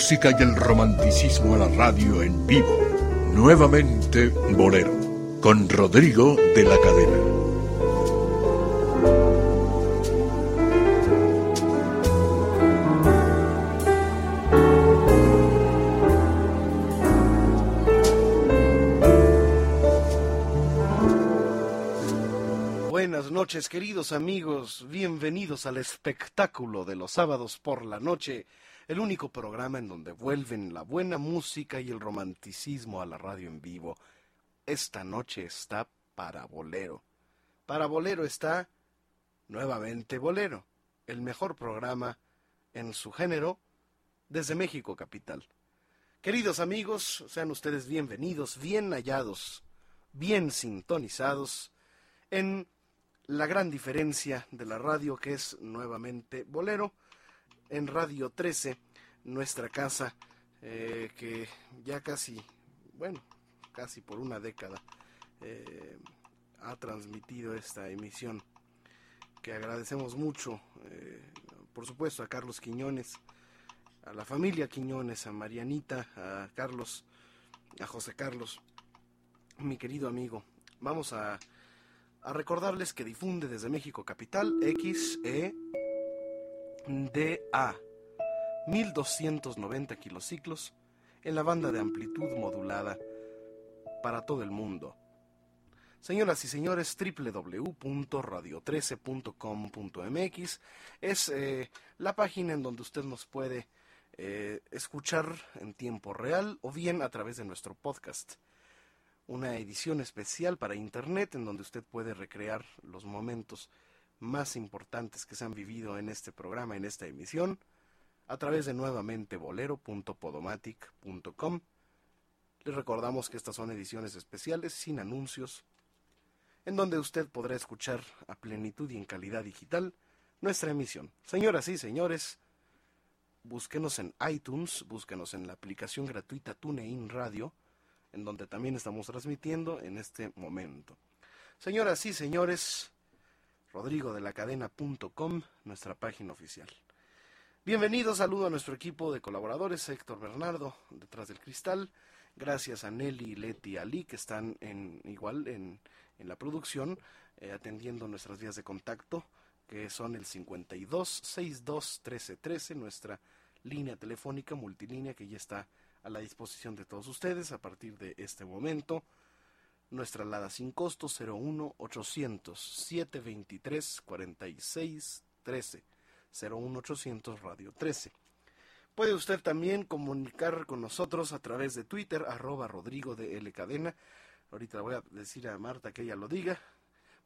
Música y el romanticismo a la radio en vivo. Nuevamente Bolero, con Rodrigo de la Cadena. noches, queridos amigos. Bienvenidos al espectáculo de los sábados por la noche, el único programa en donde vuelven la buena música y el romanticismo a la radio en vivo. Esta noche está para Bolero. Para Bolero está nuevamente Bolero, el mejor programa en su género desde México capital. Queridos amigos, sean ustedes bienvenidos, bien hallados, bien sintonizados en la gran diferencia de la radio que es nuevamente Bolero en Radio 13, nuestra casa eh, que ya casi, bueno, casi por una década eh, ha transmitido esta emisión que agradecemos mucho, eh, por supuesto, a Carlos Quiñones, a la familia Quiñones, a Marianita, a Carlos, a José Carlos, mi querido amigo. Vamos a a recordarles que difunde desde México Capital XEDA 1290 kilociclos en la banda de amplitud modulada para todo el mundo. Señoras y señores, www.radio13.com.mx es eh, la página en donde usted nos puede eh, escuchar en tiempo real o bien a través de nuestro podcast una edición especial para Internet en donde usted puede recrear los momentos más importantes que se han vivido en este programa, en esta emisión, a través de nuevamente bolero.podomatic.com. Les recordamos que estas son ediciones especiales sin anuncios, en donde usted podrá escuchar a plenitud y en calidad digital nuestra emisión. Señoras y señores, búsquenos en iTunes, búsquenos en la aplicación gratuita TuneIn Radio, en donde también estamos transmitiendo en este momento. Señoras y señores, Rodrigo de la cadena.com, nuestra página oficial. Bienvenidos, saludo a nuestro equipo de colaboradores, Héctor Bernardo, detrás del cristal. Gracias a Nelly, Leti y Ali, que están en, igual en, en la producción, eh, atendiendo nuestras vías de contacto, que son el 52 62 13 13, nuestra línea telefónica multilínea que ya está a la disposición de todos ustedes a partir de este momento. Nuestra alada sin costo 01 800 723 46 13 01 800 Radio 13. Puede usted también comunicar con nosotros a través de Twitter, arroba Rodrigo de L Cadena. Ahorita voy a decir a Marta que ella lo diga.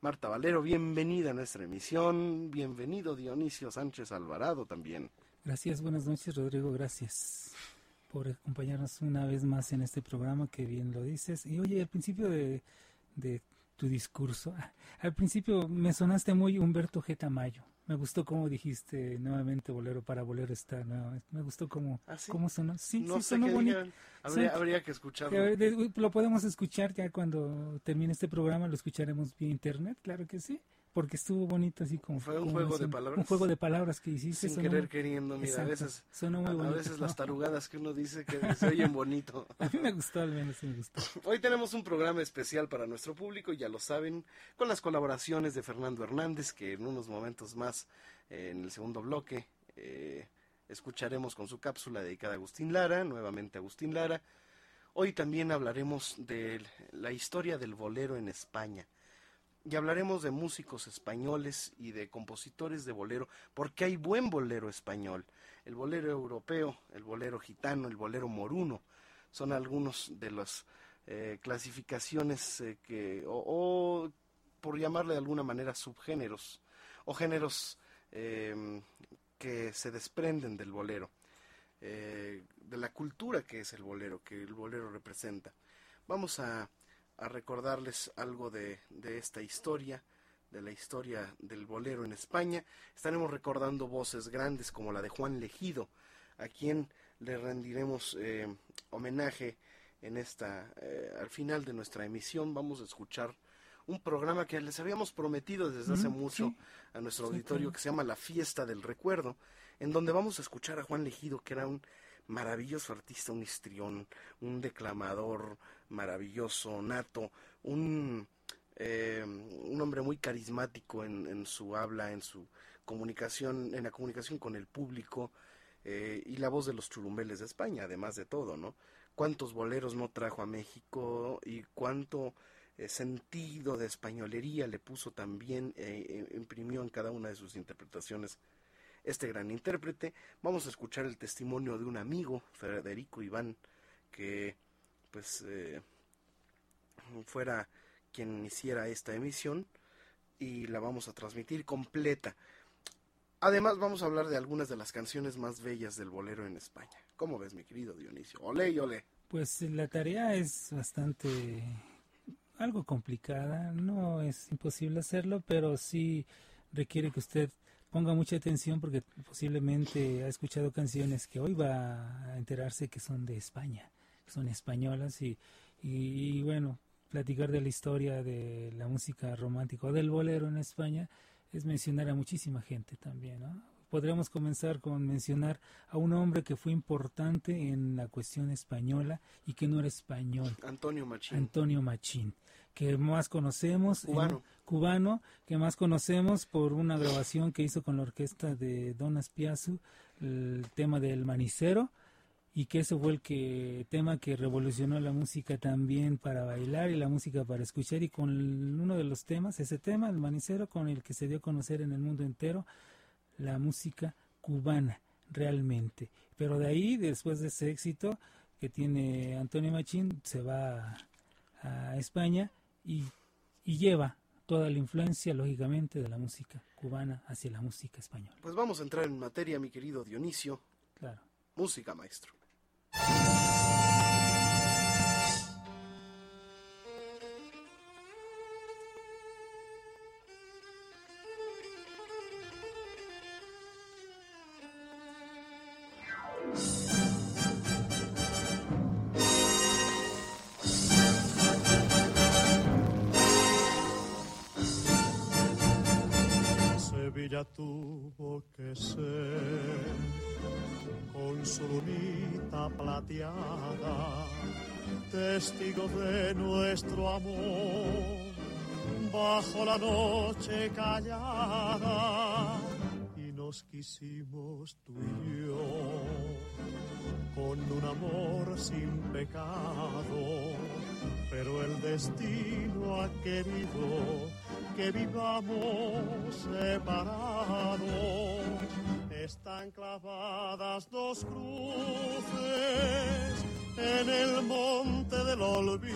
Marta Valero, bienvenida a nuestra emisión. Bienvenido Dionisio Sánchez Alvarado también. Gracias, buenas noches Rodrigo, gracias por acompañarnos una vez más en este programa que bien lo dices. Y oye, al principio de, de tu discurso, al principio me sonaste muy Humberto G. Tamayo. Me gustó cómo dijiste nuevamente bolero para bolero está. me gustó cómo, ¿Ah, sí? cómo sonó. Sí, no sí, sonó bonito. digan. Habría, habría que escucharlo. Lo podemos escuchar ya cuando termine este programa, lo escucharemos vía internet, claro que sí, porque estuvo bonito así como... Fue un como juego de palabras. Un juego de palabras que hiciste. Sin querer muy- queriendo, mira, a veces, sonó muy a, a bonito. veces las tarugadas que uno dice que se oyen bonito. A mí me gustó, al menos me gustó. Hoy tenemos un programa especial para nuestro público, ya lo saben, con las colaboraciones de Fernando Hernández, que en unos momentos más, eh, en el segundo bloque, eh, escucharemos con su cápsula dedicada a Agustín Lara, nuevamente Agustín Lara. Hoy también hablaremos de la historia del bolero en España. Y hablaremos de músicos españoles y de compositores de bolero, porque hay buen bolero español. El bolero europeo, el bolero gitano, el bolero moruno, son algunos de las eh, clasificaciones eh, que, o, por llamarle de alguna manera, subgéneros, o géneros eh, que se desprenden del bolero, eh, de la cultura que es el bolero, que el bolero representa. Vamos a, a recordarles algo de, de esta historia, de la historia del bolero en España. Estaremos recordando voces grandes como la de Juan Legido, a quien le rendiremos eh, homenaje en esta, eh, al final de nuestra emisión. Vamos a escuchar un programa que les habíamos prometido desde hace mucho sí. a nuestro auditorio que se llama La Fiesta del Recuerdo, en donde vamos a escuchar a Juan Legido, que era un maravilloso artista, un histrión, un declamador maravilloso, nato, un, eh, un hombre muy carismático en, en su habla, en su comunicación, en la comunicación con el público, eh, y la voz de los churumbeles de España, además de todo, ¿no? Cuántos boleros no trajo a México y cuánto eh, sentido de españolería le puso también, eh, imprimió en cada una de sus interpretaciones este gran intérprete. Vamos a escuchar el testimonio de un amigo, Federico Iván, que pues eh, fuera quien hiciera esta emisión y la vamos a transmitir completa. Además vamos a hablar de algunas de las canciones más bellas del bolero en España. ¿Cómo ves, mi querido Dionisio? Ole ole. Pues la tarea es bastante algo complicada, no es imposible hacerlo, pero sí requiere que usted ponga mucha atención porque posiblemente ha escuchado canciones que hoy va a enterarse que son de España, que son españolas y, y, y bueno, platicar de la historia de la música romántica o del bolero en España es mencionar a muchísima gente también, ¿no? Podríamos comenzar con mencionar a un hombre que fue importante en la cuestión española y que no era español, Antonio Machín. Antonio Machín, que más conocemos, en- Cubano. cubano, que más conocemos por una grabación que hizo con la orquesta de Don Aspiazu, el tema del manicero, y que ese fue el que tema que revolucionó la música también para bailar y la música para escuchar y con el- uno de los temas, ese tema, el manicero, con el que se dio a conocer en el mundo entero la música cubana realmente. Pero de ahí, después de ese éxito que tiene Antonio Machín, se va a España y, y lleva toda la influencia, lógicamente, de la música cubana hacia la música española. Pues vamos a entrar en materia, mi querido Dionisio. Claro. Música, maestro. Tuvo que ser con su lunita plateada, testigo de nuestro amor, bajo la noche callada, y nos quisimos tú y yo, con un amor sin pecado, pero el destino ha querido que vivamos separados. Están clavadas dos cruces en el monte del olvido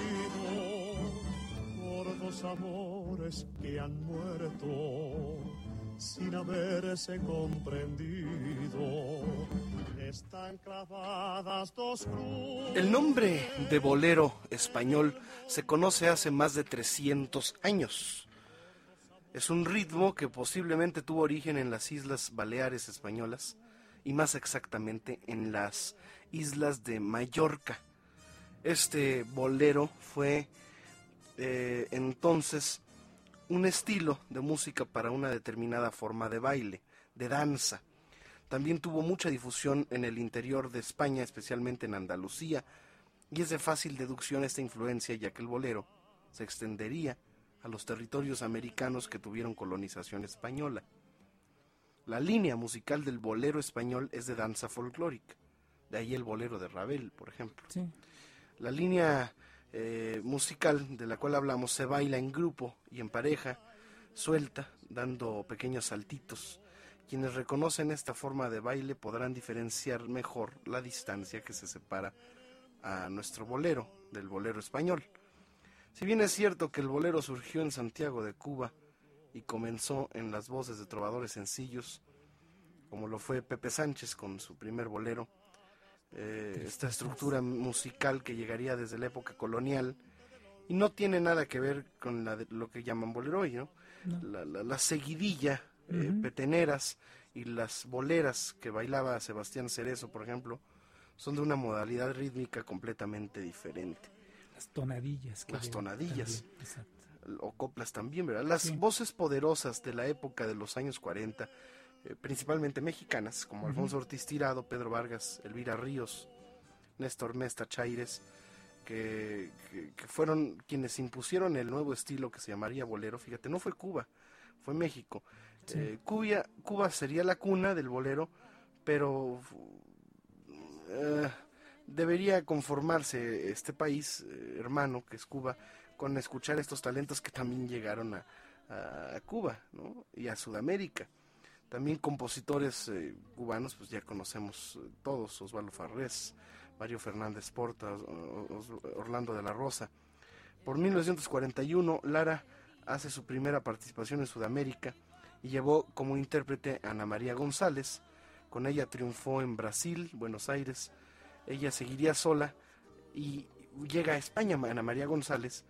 por dos amores que han muerto sin haberse comprendido. Están clavadas dos cruces. El nombre de bolero español se conoce hace más de 300 años. Es un ritmo que posiblemente tuvo origen en las Islas Baleares españolas y más exactamente en las islas de Mallorca. Este bolero fue eh, entonces un estilo de música para una determinada forma de baile, de danza. También tuvo mucha difusión en el interior de España, especialmente en Andalucía, y es de fácil deducción esta influencia ya que el bolero se extendería a los territorios americanos que tuvieron colonización española. La línea musical del bolero español es de danza folclórica, de ahí el bolero de Ravel, por ejemplo. Sí. La línea eh, musical de la cual hablamos se baila en grupo y en pareja, suelta, dando pequeños saltitos. Quienes reconocen esta forma de baile podrán diferenciar mejor la distancia que se separa a nuestro bolero del bolero español. Si bien es cierto que el bolero surgió en Santiago de Cuba y comenzó en las voces de trovadores sencillos, como lo fue Pepe Sánchez con su primer bolero, eh, esta estructura musical que llegaría desde la época colonial y no tiene nada que ver con la de- lo que llaman bolero hoy, ¿no? No. La, la- la seguidilla, eh, peteneras y las boleras que bailaba Sebastián Cerezo, por ejemplo, son de una modalidad rítmica completamente diferente. Las tonadillas. que Las tonadillas. también, exacto. o coplas también, ¿verdad? Las Sí. voces poderosas de la época de los años 40, eh, principalmente mexicanas, como. Alfonso Ortiz Tirado, Pedro Vargas, Elvira Ríos, Néstor Mesta Chaires, que, que- que fueron quienes impusieron el nuevo estilo que se llamaría bolero. Fíjate, no fue Cuba, fue México. Sí. Eh, Cuba, Cuba sería la cuna del bolero, pero eh, debería conformarse este país eh, hermano que es Cuba con escuchar estos talentos que también llegaron a, a- a Cuba ¿no? y a Sudamérica. También compositores eh, cubanos, pues ya conocemos eh, todos, Osvaldo Farrés, Mario Fernández Porta, Orlando de la Rosa. Por 1941, Lara hace su primera participación en Sudamérica y llevó como intérprete a Ana María González. Con ella triunfó en Brasil, Buenos Aires. Ella seguiría sola y llega a España Ana María González,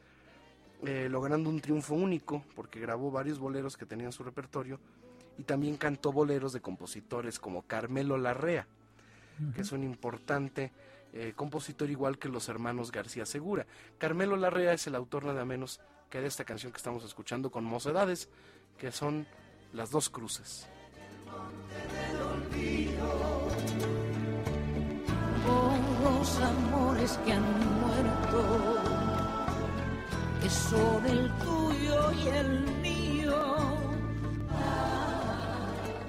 eh, logrando un triunfo único porque grabó varios boleros que tenían su repertorio y también cantó boleros de compositores como Carmelo Larrea, que es un importante eh, compositor igual que los hermanos García Segura. Carmelo Larrea es el autor nada menos que de esta canción que estamos escuchando con Mocedades, que son Las dos cruces. los amores que han muerto, que son el tuyo y el mío.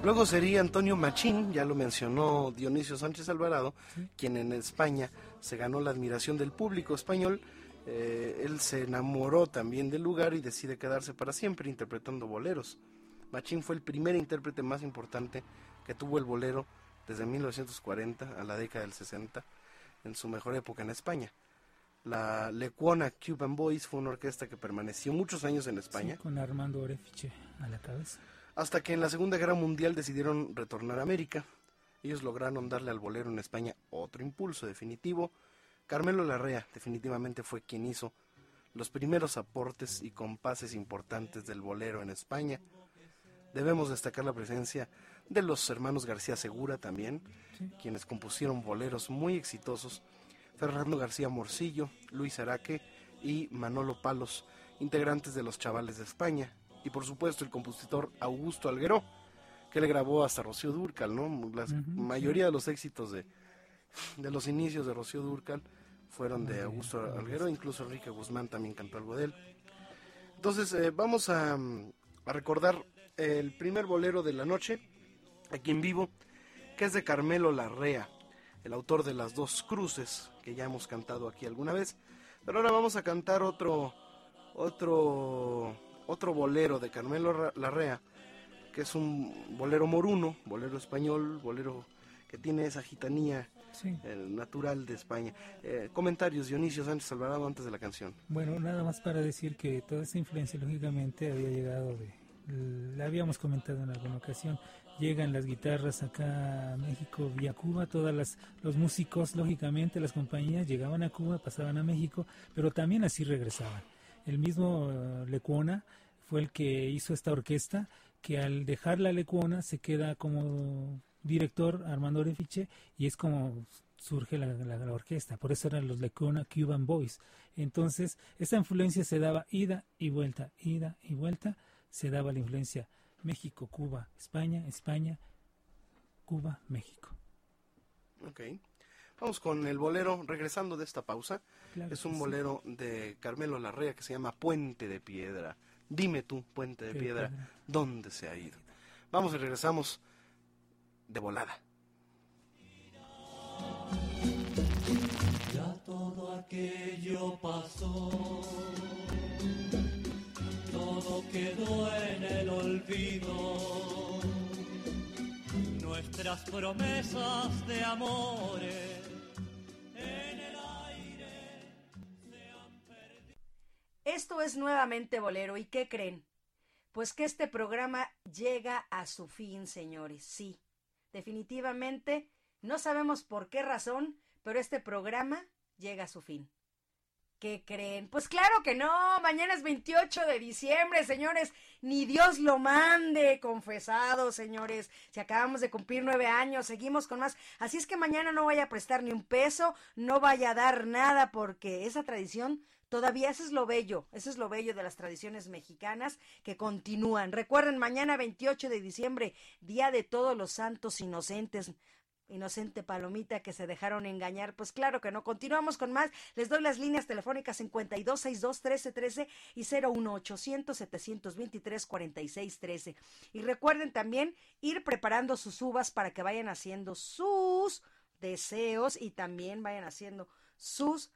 Luego sería Antonio Machín, ya lo mencionó Dionisio Sánchez Alvarado, quien en España se ganó la admiración del público español. Eh, él se enamoró también del lugar y decide quedarse para siempre interpretando boleros. Machín fue el primer intérprete más importante que tuvo el bolero desde 1940 a la década del 60, en su mejor época en España. La Lecuona Cuban Boys fue una orquesta que permaneció muchos años en España Sí, con Armando Orefiche a la cabeza. Hasta que en la Segunda Guerra Mundial decidieron retornar a América. Ellos lograron darle al bolero en España otro impulso definitivo. Carmelo Larrea definitivamente fue quien hizo los primeros aportes y compases importantes del bolero en España. Debemos destacar la presencia de los hermanos García Segura también, quienes compusieron boleros muy exitosos. Fernando García Morcillo, Luis Araque y Manolo Palos, integrantes de los Chavales de España. Y por supuesto el compositor Augusto Alguero, que le grabó hasta Rocío Durcal, ¿no? La mayoría de los éxitos de, de los inicios de Rocío Durcal fueron de Augusto Alguero, incluso Enrique Guzmán también cantó algo de él. Entonces eh, vamos a, a recordar el primer bolero de la noche, aquí en vivo, que es de Carmelo Larrea, el autor de Las Dos Cruces, que ya hemos cantado aquí alguna vez. Pero ahora vamos a cantar otro, otro, otro bolero de Carmelo Larrea, que es un bolero moruno, bolero español, bolero que tiene esa gitanía Sí. eh, natural de España. Eh, comentarios, Dionisio Sánchez Alvarado, antes de la canción. Bueno, nada más para decir que toda esa influencia lógicamente había llegado de, le habíamos comentado en alguna ocasión, llegan las guitarras acá a México vía Cuba, todas las los músicos, lógicamente las compañías llegaban a Cuba, pasaban a México, pero también así regresaban. El mismo uh, Lecuona fue el que hizo esta orquesta que al dejar la Lecuona se queda como director Armando Orefiche y es como surge la, orquesta, por eso eran los Lecuona Cuban Boys. Entonces, esta influencia se daba ida y vuelta, ida y vuelta, se daba la influencia México, Cuba, España, España, Cuba, México. Ok. Vamos con el bolero, regresando de esta pausa. es un bolero de Carmelo Larrea que se llama Puente de Piedra. Dime tú, Puente de piedra, ¿dónde se ha ido? Vamos y regresamos de volada. Ya todo aquello pasó todo quedó en el olvido. Nuestras promesas de amores en el aire se han perdido. Esto es nuevamente Bolero. ¿Y qué creen? Pues que este programa llega a su fin, señores. Sí, definitivamente, no sabemos por qué razón, pero este programa llega a su fin. ¿Qué creen? Pues claro que no, mañana es 28 de diciembre, señores, ni Dios lo mande, confesado, señores, si acabamos de cumplir nueve años, seguimos con más, así es que mañana no vaya a prestar ni un peso, no vaya a dar nada, porque esa tradición todavía, eso es lo bello, eso es lo bello de las tradiciones mexicanas que continúan. Recuerden, mañana 28 de diciembre, Día de Todos los Santos Inocentes, inocente palomita que se dejaron engañar. Pues claro que no. Continuamos con más. Les doy las líneas telefónicas 5262 1313 y 01800 723 4613. Y recuerden también ir preparando sus uvas para que vayan haciendo sus deseos y también vayan haciendo sus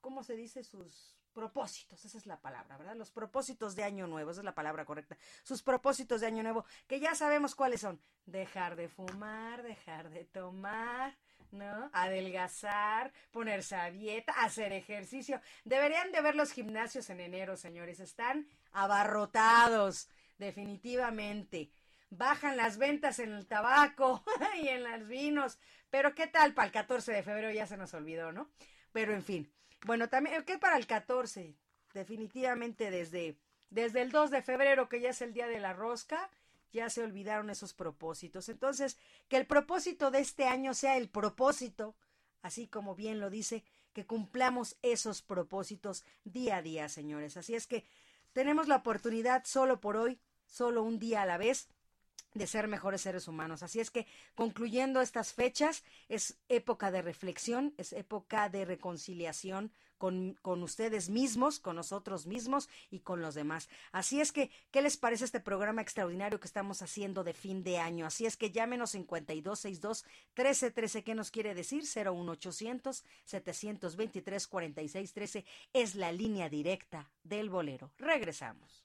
¿cómo se dice? sus propósitos, esa es la palabra, ¿verdad? Los propósitos de año nuevo, esa es la palabra correcta. Sus propósitos de año nuevo, que ya sabemos cuáles son. Dejar de fumar, dejar de tomar, ¿no? Adelgazar, ponerse a dieta, hacer ejercicio. Deberían de ver los gimnasios en enero, señores. Están abarrotados, definitivamente. Bajan las ventas en el tabaco y en los vinos. Pero ¿qué tal para el 14 de febrero? Ya se nos olvidó, ¿no? Pero en fin. Bueno, también, ¿qué para el 14? Definitivamente desde, desde el 2 de febrero, que ya es el día de la rosca, ya se olvidaron esos propósitos. Entonces, que el propósito de este año sea el propósito, así como bien lo dice, que cumplamos esos propósitos día a día, señores. Así es que tenemos la oportunidad solo por hoy, solo un día a la vez, de ser mejores seres humanos. Así es que concluyendo estas fechas, es época de reflexión, es época de reconciliación con, con, ustedes mismos, con nosotros mismos y con los demás. Así es que, ¿qué les parece este programa extraordinario que estamos haciendo de fin de año? Así es que llámenos 5262 1313, ¿qué nos quiere decir? 01800 723 4613 es la línea directa del bolero. Regresamos.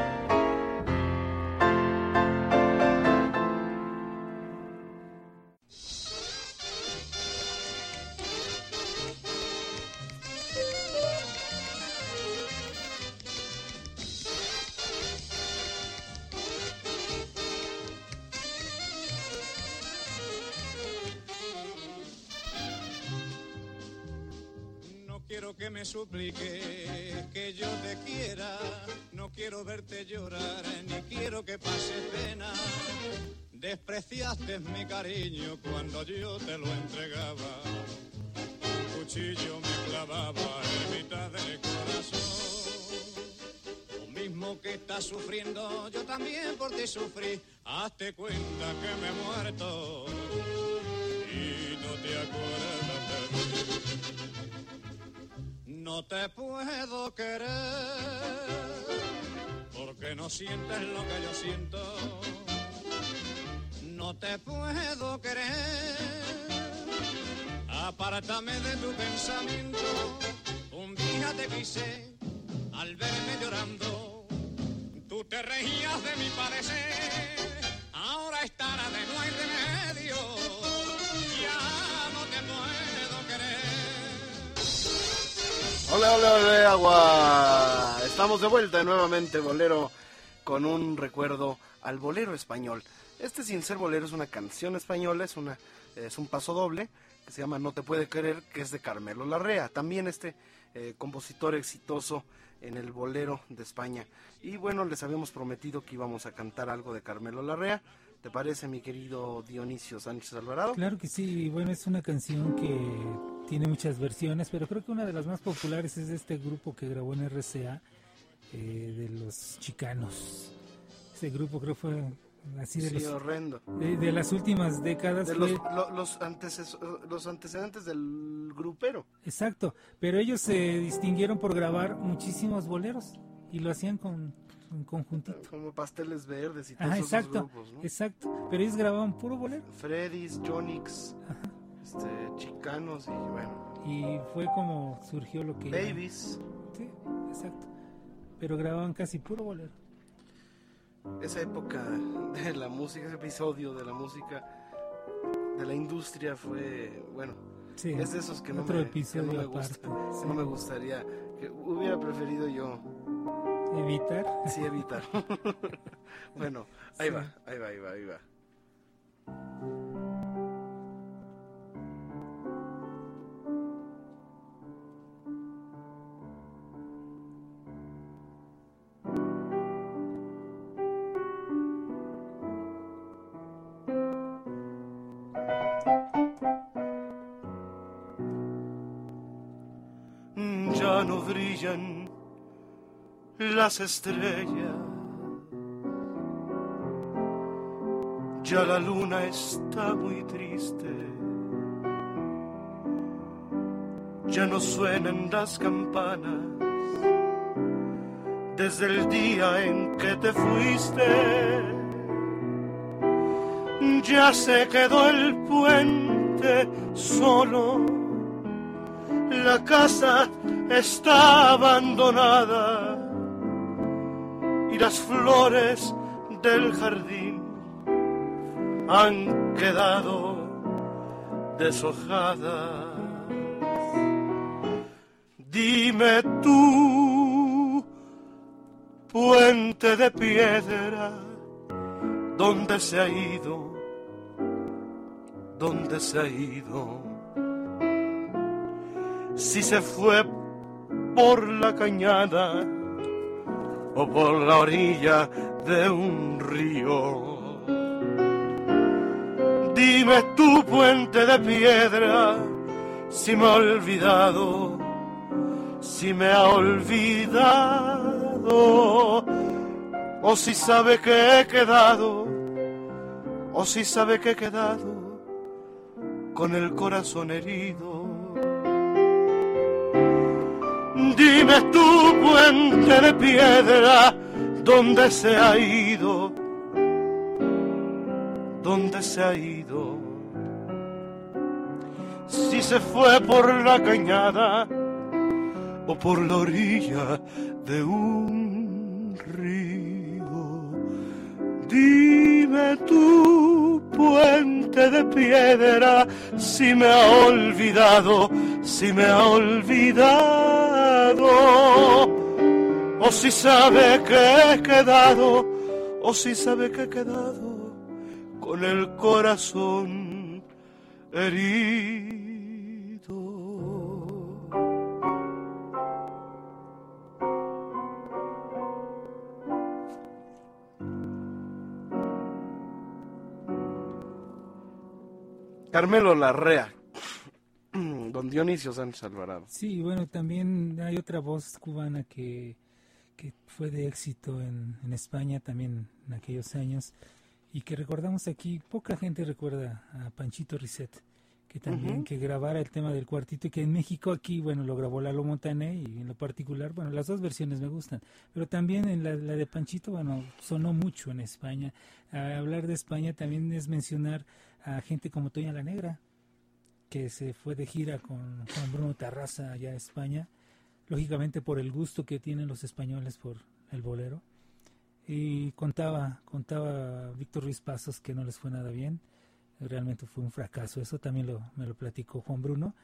Día te quise al verme llorando. Tú te reías de mi padecer. Ahora estará de no hay remedio. Ya no te puedo querer. Hola, hola, hola, agua. Estamos de vuelta nuevamente, bolero, con un recuerdo al bolero español. Este sin ser bolero es una canción española, es una es un paso doble que se llama No te puede querer, que es de Carmelo Larrea, también este eh, compositor exitoso en el bolero de España. Y bueno, les habíamos prometido que íbamos a cantar algo de Carmelo Larrea. ¿Te parece, mi querido Dionisio Sánchez Alvarado? Claro que sí, bueno, es una canción que tiene muchas versiones, pero creo que una de las más populares es de este grupo que grabó en RCA, eh, de los Chicanos. Ese grupo creo fue así de, Sí, los, horrendo. de, de las últimas décadas. De fue- los, lo- los, anteces- los antecedentes del grupero. Exacto, pero ellos se distinguieron por grabar muchísimos boleros y lo hacían con en conjuntito. Como pasteles verdes y todos Ajá, esos exacto, grupos, ¿no? exacto. Pero ellos grababan puro bolero Freddy's, Jonix, este, Chicanos y bueno, y fue como surgió lo que Babies. Sí, exacto. Pero grababan casi puro bolero. Esa época de la música, ese episodio de la música de la industria fue, bueno, Sí. es de esos que no, me, que no me gusta, sí. no me gustaría, que hubiera preferido yo Evitar. sí evitar. bueno, ahí Sí. va, ahí va, ahí va, ahí va. Las estrellas. Ya la luna está muy triste. Ya no suenan las campanas desde el día en que te fuiste. Ya se quedó el puente solo. La casa está abandonada las flores del jardín han quedado deshojadas. Dime tú, puente de piedra, ¿dónde se ha ido? ¿Dónde se ha ido? Si se fue por la cañada o por la orilla de un río. Dime tú, puente de piedra, si me ha olvidado, si me ha olvidado, o si sabe que he quedado, o si sabe que he quedado con el corazón herido. Dime tú, puente de piedra, ¿dónde se ha ido? ¿Dónde se ha ido? Si se fue por la cañada o por la orilla de un río. Dime tú, puente de piedra, si me ha olvidado, si me ha olvidado, o si sabe que he quedado, o si sabe que he quedado con el corazón herido. Carmelo Larrea, don Dionisio Sánchez Alvarado. Sí, bueno, también hay otra voz cubana que, que fue de éxito en, en España también en aquellos años y que recordamos aquí, poca gente recuerda a Panchito Risset, que también que grabara el tema del cuartito y que en México aquí, bueno, lo grabó Lalo Montané y en lo particular, bueno, las dos versiones me gustan, pero también en la, la de Panchito, bueno, sonó mucho en España. A hablar de España también es mencionar a gente como Toña la Negra, que se fue de gira con Juan Bruno Tarraza allá a España, lógicamente por el gusto que tienen los españoles por el bolero. Y contaba, contaba Víctor Ruiz Pasos que no les fue nada bien, realmente fue un fracaso, eso también me lo platicó Juan Bruno.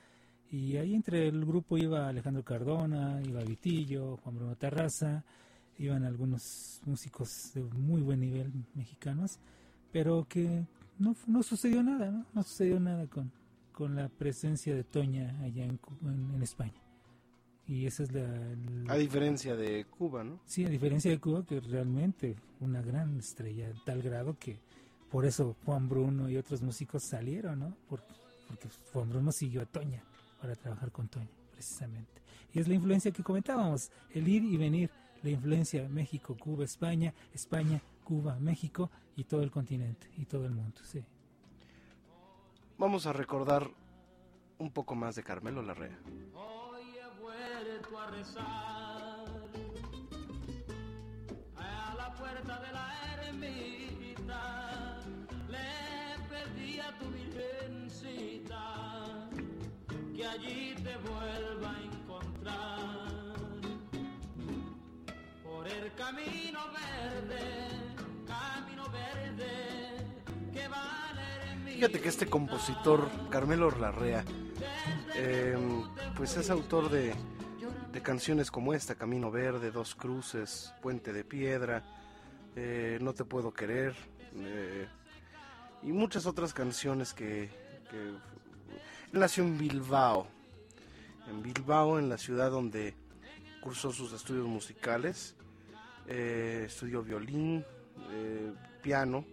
Y ahí entre el grupo iba Alejandro Cardona, iba Vitillo, Juan Bruno Tarraza, iban algunos músicos de muy buen nivel mexicanos, pero que no, no sucedió nada, ¿no? No sucedió nada con, con la presencia de Toña allá en, en, en España. Y esa es la... la- A diferencia de Cuba, ¿no? Sí, a diferencia de Cuba, que realmente una gran estrella, tal grado que por eso Juan Bruno y otros músicos salieron, ¿no? Por- porque Juan Bruno siguió a Toña para trabajar con Toña, precisamente. Y es la influencia que comentábamos, el ir y venir, la influencia México, Cuba, España, España, Cuba, México y todo el continente y todo el mundo, sí. Vamos a recordar un poco más de Carmelo Larrea. Hoy he vuelto a rezar a la puerta de la ermita. Le pedí a tu virgencita que allí te vuelva a encontrar por el camino verde, Fíjate que este compositor, Carmelo Larrea, eh, pues es autor de, de canciones como esta, Camino Verde, Dos Cruces, Puente de Piedra, eh, No Te Puedo Querer, eh, y muchas otras canciones que, que él nació en Bilbao, en Bilbao, en la ciudad donde cursó sus estudios musicales, eh, estudió violín, eh, piano,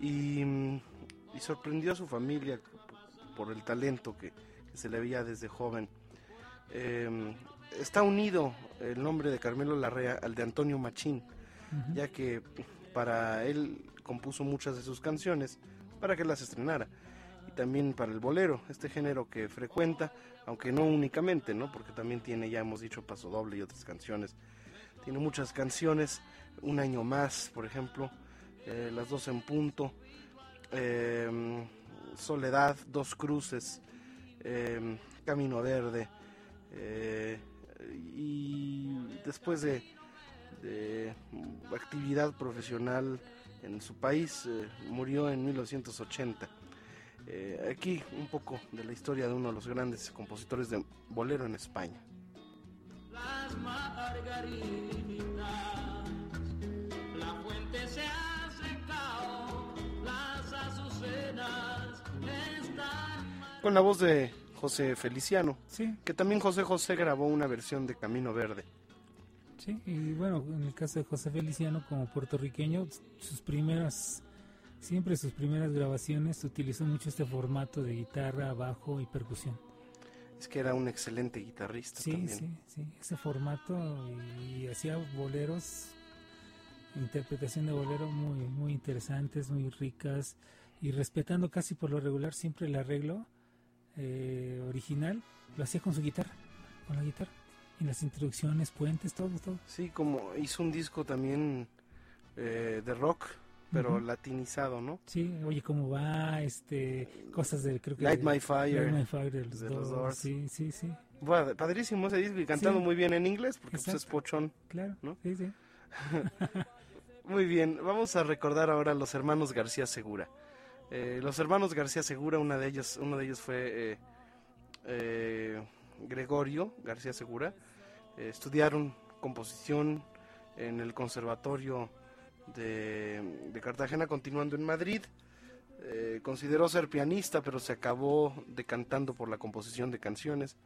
y, y sorprendió a su familia por el talento que, que se le veía desde joven. Eh, está unido el nombre de Carmelo Larrea al de Antonio Machín, ya que para él compuso muchas de sus canciones para que las estrenara. Y también para el bolero, este género que frecuenta, aunque no únicamente, ¿no? Porque también tiene, ya hemos dicho, Paso Doble y otras canciones. Tiene muchas canciones, Un año más, por ejemplo, eh, Las dos en punto, eh, Soledad, Dos Cruces, eh, Camino Verde, eh, y después de, actividad profesional en su país, eh, murió en 1980. Eh, aquí un poco de la historia de uno de los grandes compositores de bolero en España. Con la voz de José Feliciano, Sí, que también José José grabó una versión de Camino Verde. Sí, y bueno, en el caso de José Feliciano como puertorriqueño, sus primeras, siempre sus primeras grabaciones utilizó mucho este formato de guitarra, bajo y percusión. Es que era un excelente guitarrista Sí, también. sí, sí, ese formato y, hacía boleros, interpretación de bolero muy, muy interesantes, muy ricas y respetando casi por lo regular siempre el arreglo eh, original, lo hacía con su guitarra, con la guitarra. Y las introducciones, puentes, todo, todo. Sí, como hizo un disco también eh, de rock, pero Ujú. latinizado, ¿no? Sí, oye, cómo va, este, cosas del, creo que... Light de- My Fire. Light My Fire de los, de los Doors. Sí, sí, sí, Bueno, padrísimo ese disco y cantando Sí. muy bien en inglés porque pues, es pochón. claro. ¿No? Sí, sí. Muy bien, vamos a recordar ahora a los hermanos García Segura. Eh, los hermanos García Segura, de uno de ellos fue eh, eh, Gregorio García Segura. Estudiaron composición en el Conservatorio de, Cartagena, continuando en Madrid. Consideró ser pianista, pero se acabó decantando por la composición de canciones.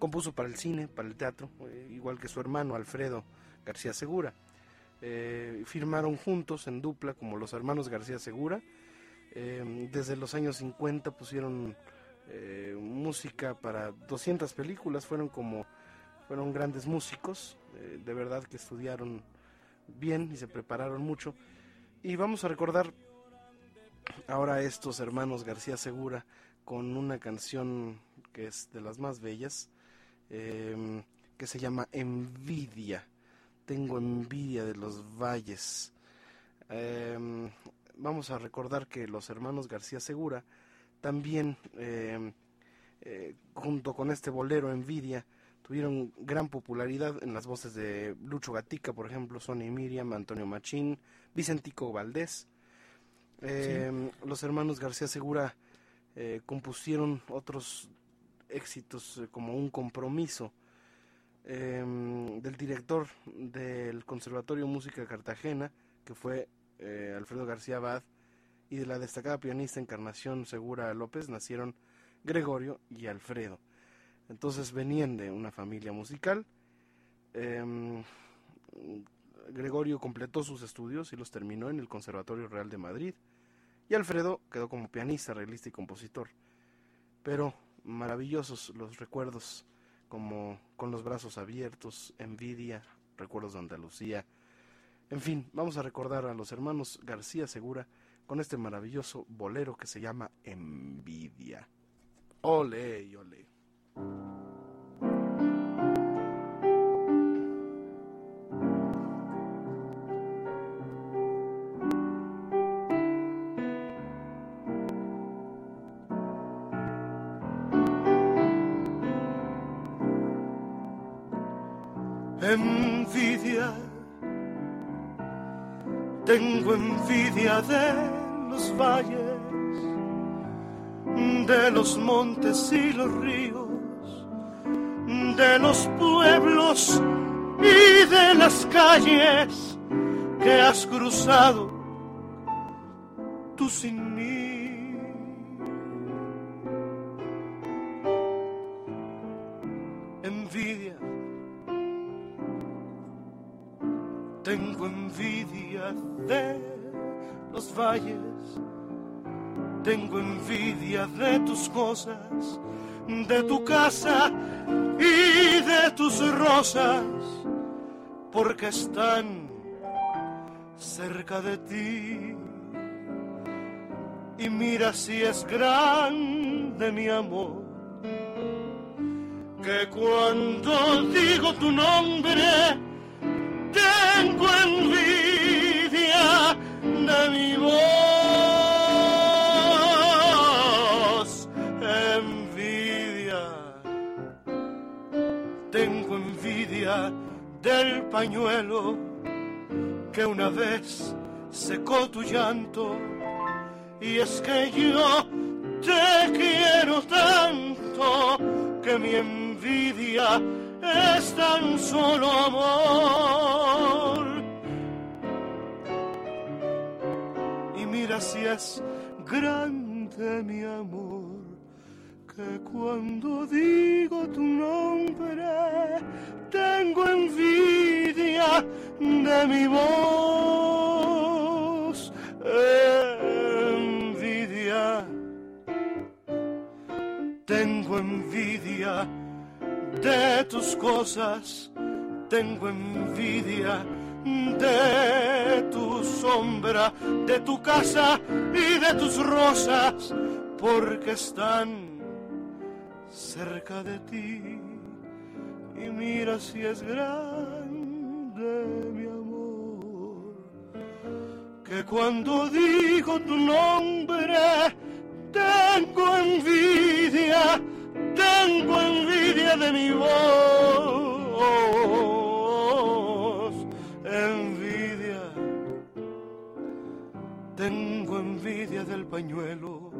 Compuso para el cine, para el teatro, igual que su hermano Alfredo García Segura. Firmaron juntos en dupla como los hermanos García Segura. Eh, desde los años 50 pusieron eh, música para 200 películas, fueron como, fueron grandes músicos, eh, de verdad que estudiaron bien y se prepararon mucho. Y vamos a recordar ahora a estos hermanos García Segura con una canción que es de las más bellas, em, que se llama Envidia. Tengo envidia de los valles. Em, vamos a recordar que los hermanos García Segura también, em, eh, junto con este bolero Envidia, tuvieron gran popularidad en las voces de Lucho Gatica, por ejemplo, Sonny Miriam, Antonio Machín, Vicentico Valdés. Em, los hermanos García Segura eh, compusieron otros éxitos eh, como Un Compromiso em, del director del Conservatorio Música de Cartagena, que fue eh, Alfredo García Abad, y de la destacada pianista Encarnación Segura López nacieron Gregorio y Alfredo. Entonces venían de una familia musical. Em, Gregorio completó sus estudios y los terminó en el Conservatorio Real de Madrid. Y Alfredo quedó como pianista, arreglista y compositor. Pero maravillosos los recuerdos, como con los brazos abiertos, envidia, recuerdos de Andalucía. En fin, vamos a recordar a los hermanos García Segura con este maravilloso bolero que se llama Envidia. Ole y ole. Los montes y los ríos, de los pueblos y de las calles que has cruzado tú sin mí. Envidia, tengo envidia de los valles, de tus cosas, de tu casa y de tus rosas, porque están cerca de ti. Y mira si es grande mi amor, que cuando digo tu nombre, tengo envidia de mi del pañuelo que una vez secó tu llanto. Y es que yo te quiero tanto que mi envidia es tan solo amor. Y mira si es grande mi amor, cuando digo tu nombre tengo envidia de mi voz. Envidia, tengo envidia de tus cosas, tengo envidia de tu sombra, de tu casa y de tus rosas, porque están cerca de ti. Y mira si es grande mi amor, que cuando digo tu nombre, tengo envidia tengo envidia de mi voz, envidia, tengo envidia del pañuelo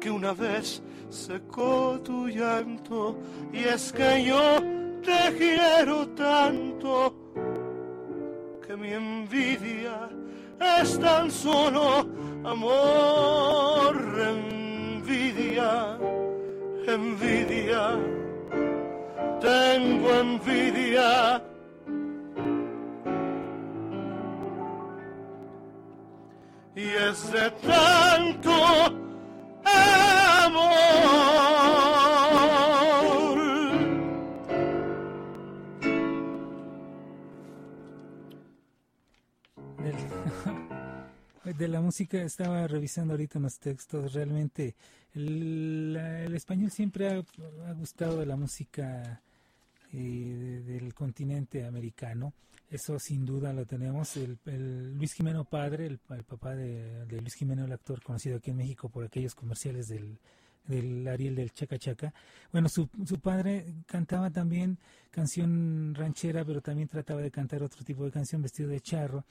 que una vez secó tu llanto y es que yo te quiero tanto que mi envidia es tan solo amor. Envidia, envidia, tengo envidia. Y es de tanto amor. De la música estaba revisando ahorita los textos. Realmente el, español siempre ha gustado de la música eh, del continente americano. Eso sin duda lo tenemos. El, Luis Jimeno padre, el, papá de, Luis Jimeno, el actor conocido aquí en México por aquellos comerciales del, del Ariel del Chaca Chaca. Bueno, su, su padre cantaba también canción ranchera, pero también trataba de cantar otro tipo de canción vestido de charro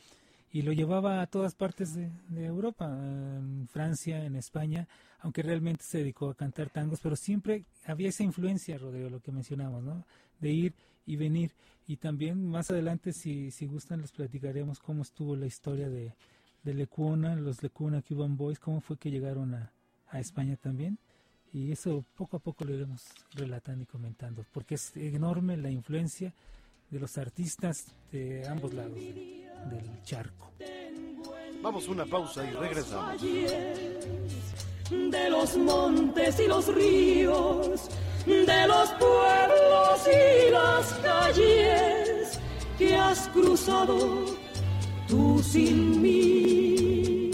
y lo llevaba a todas partes de, de, Europa, en Francia, en España, aunque realmente se dedicó a cantar tangos, pero siempre había esa influencia, Rodrigo, lo que mencionamos, ¿no? De ir y venir. Y también más adelante, si, si gustan, les platicaremos cómo estuvo la historia de, de Lecuna, los Lecuna Cuban Boys, cómo fue que llegaron a, a España también. Y eso poco a poco lo iremos relatando y comentando, porque es enorme la influencia de los artistas de ambos lados de, del charco. Vamos una pausa y regresamos. De los montes y los ríos, de los pueblos y las calles que has cruzado tú sin mí.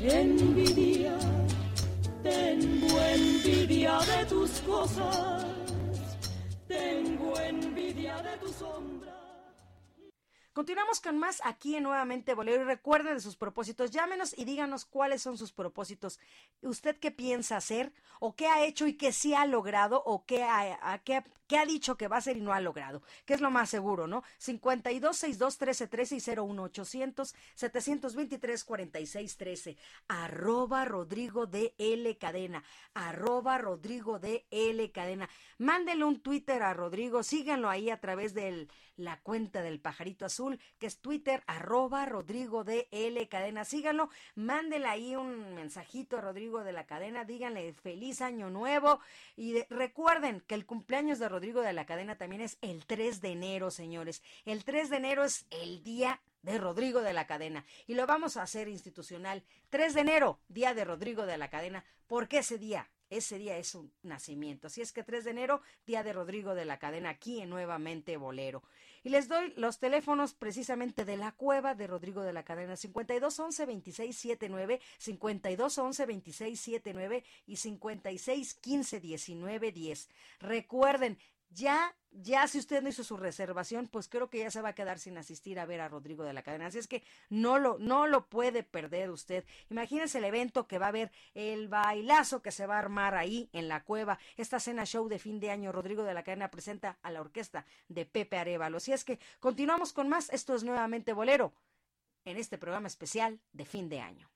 Envidia, tengo envidia de tus cosas tengo envidia de tu sombra. Continuamos con más aquí en Nuevamente Bolero y recuerden de sus propósitos. Llámenos y díganos cuáles son sus propósitos. ¿Usted qué piensa hacer? ¿O qué ha hecho y qué sí ha logrado? ¿O qué ha, qué, qué ha dicho que va a hacer y no ha logrado? Que es lo más seguro, ¿no? 52 62 13 13 y 01 800 723 46 13. Arroba Rodrigo de L Cadena. Arroba Rodrigo de L Cadena. Mándele un Twitter a Rodrigo. Síganlo ahí a través de la cuenta del pajarito azul que es Twitter, arroba Rodrigo de L Cadena. Síganlo, mándenle ahí un mensajito a Rodrigo de la Cadena, díganle feliz año nuevo y de, recuerden que el cumpleaños de Rodrigo de la Cadena también es el 3 de enero, señores. El 3 de enero es el día de Rodrigo de la Cadena y lo vamos a hacer institucional. 3 de enero, día de Rodrigo de la Cadena. ¿Por qué ese día? Ese día es un nacimiento. Así es que 3 de enero, día de Rodrigo de la Cadena, aquí en Nuevamente Bolero. Y les doy los teléfonos precisamente de la cueva de Rodrigo de la Cadena, 5211-2679, 5211-2679 y 5615-1910. Recuerden, ya, ya si usted no hizo su reservación, pues creo que ya se va a quedar sin asistir a ver a Rodrigo de la Cadena. Así es que no lo, no lo puede perder usted. Imagínense el evento que va a haber, el bailazo que se va a armar ahí en la cueva. Esta cena show de fin de año, Rodrigo de la Cadena presenta a la orquesta de Pepe Arevalo. Así es que continuamos con más. Esto es nuevamente Bolero en este programa especial de fin de año.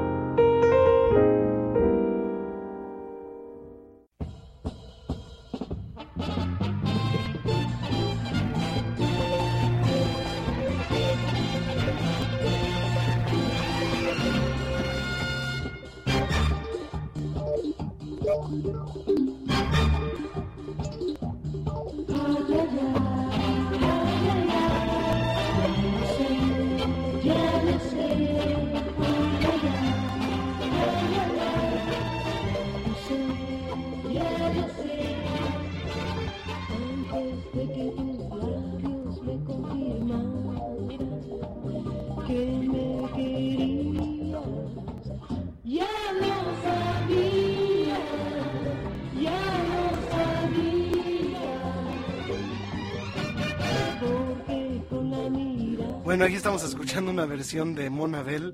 Bueno, aquí estamos escuchando una versión de Monabel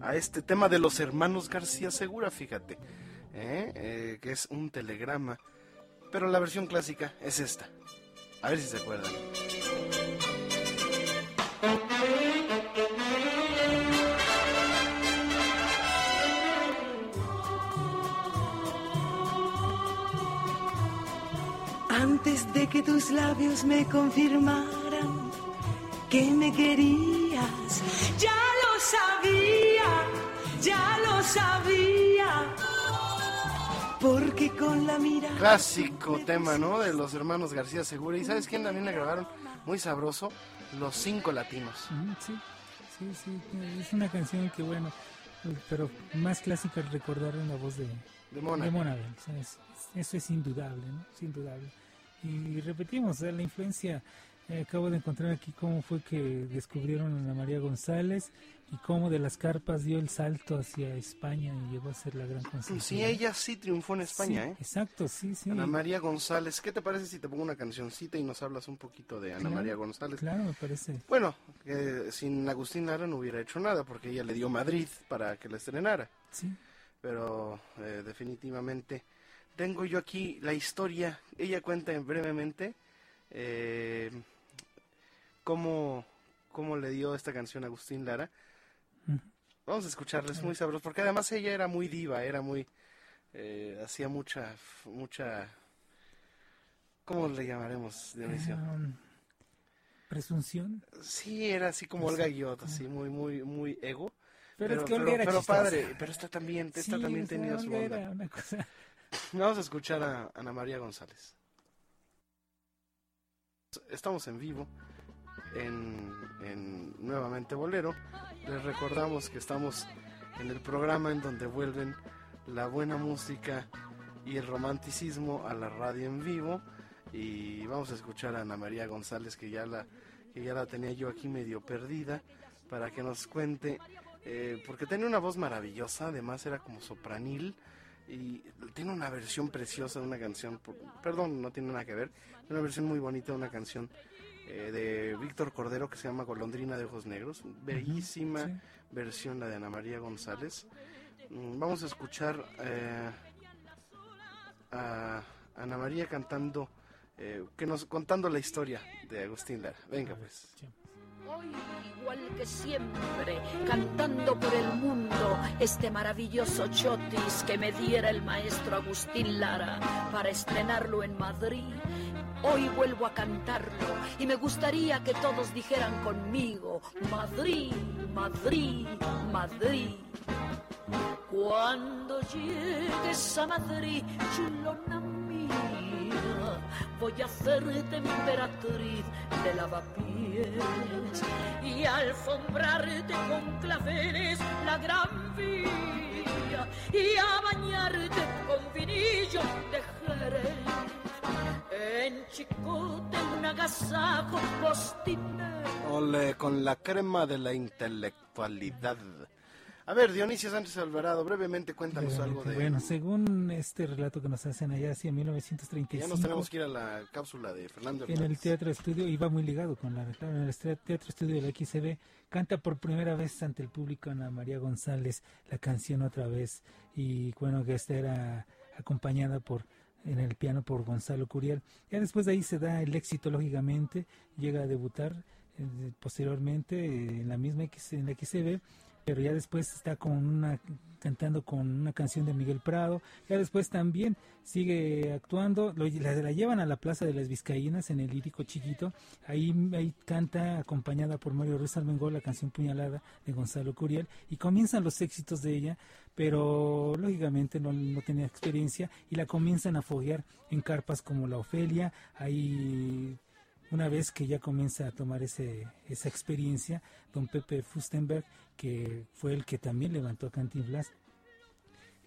a este tema de los hermanos García Segura, fíjate, ¿eh? Eh, que es un telegrama, pero la versión clásica es esta. A ver si se acuerdan. Antes de que tus labios me confirmaran que me querías, ya lo sabía, ya lo sabía. Porque con la mirada. Clásico tema, ¿no? De los hermanos García Segura. ¿Y sabes quién también la grabaron? Muy sabroso. Los cinco latinos. Sí, sí, sí. Es una canción que, bueno, pero más clásica recordar en la voz de, De Mona. de Mona Bell, o sea, es- eso es indudable, ¿no? Es indudable. Y repetimos, la influencia, acabo de encontrar aquí cómo fue que descubrieron a Ana María González y cómo de las carpas dio el salto hacia España y llegó a ser la gran consejera. Sí, ella sí triunfó en España, Sí, ¿eh? Exacto, sí, sí. Ana María González. ¿Qué te parece si te pongo una cancioncita y nos hablas un poquito de Ana Claro, María González? Claro, me parece. Bueno, que sin Agustín Lara no hubiera hecho nada porque ella le dio Madrid para que la estrenara. Sí. Pero eh, definitivamente tengo yo aquí la historia. Ella cuenta en- brevemente eh, cómo, cómo le dio esta canción a Agustín Lara. Vamos a escucharla, es muy sabroso, porque además ella era muy diva, era muy... eh, hacía mucha, mucha... ¿Cómo le llamaremos, Dionisio? Um, presunción. Sí, era así como Olga Guillot, así muy, muy, muy ego. Pero, Pero, es que pero, Olga era pero padre, pero esta también, esta Sí, también tenía su onda. era una cosa. Vamos a escuchar a Ana María González. Estamos en vivo en, en Nuevamente Bolero. Les recordamos que estamos en el programa en donde vuelven la buena música y el romanticismo a la radio en vivo. Y vamos a escuchar a Ana María González, que ya la, que ya la tenía yo aquí medio perdida, para que nos cuente, eh, porque tenía una voz maravillosa, además era como sopranil y tiene una versión preciosa de una canción, perdón, no tiene nada que ver, una versión muy bonita de una canción eh, de Víctor Cordero que se llama Golondrina de Ojos Negros, bellísima sí. versión la de Ana María González. Mm, Vamos a escuchar eh, a Ana María cantando, eh, que nos contando la historia de Agustín Lara. Venga pues. Hoy, igual que siempre, cantando por el mundo este maravilloso chotis que me diera el maestro Agustín Lara para estrenarlo en Madrid. Hoy vuelvo a cantarlo y me gustaría que todos dijeran conmigo, Madrid, Madrid, Madrid. Cuando llegues a Madrid, chulona mía, voy a hacerte emperatriz de lavapiés y alfombrarte con claveles la gran vía y a bañarte con vinillo de Jerez. En chicote un agasajo postinero Ole, con la crema de la intelectualidad. A ver, Dionisio Sánchez Alvarado, brevemente cuéntanos algo de... Bueno, según este relato que nos hacen allá hacia ya 1935, nos tenemos que ir a la cápsula de Fernando en el Hernández. Teatro Estudio, y va muy ligado con la claro, en el Teatro Estudio de la XCB, canta por primera vez ante el público Ana María González la canción otra vez, y bueno, que esta era acompañada por en el piano por Gonzalo Curiel. Ya después de ahí se da el éxito, lógicamente, llega a debutar eh, posteriormente eh, en la misma X, en la XCB, pero ya después está con una cantando con una canción de Miguel Prado, ya después también sigue actuando, lo- la, llevan a la Plaza de las Vizcaínas en el lírico chiquito, ahí, ahí canta acompañada por Mario Ruiz Almengol la canción Puñalada de Gonzalo Curiel y comienzan los éxitos de ella, pero lógicamente no, no tenía experiencia y la comienzan a foguear en carpas como la Ofelia, ahí una vez que ya comienza a tomar ese, esa experiencia, don Pepe Fustenberg, que fue el que también levantó a Cantinflas,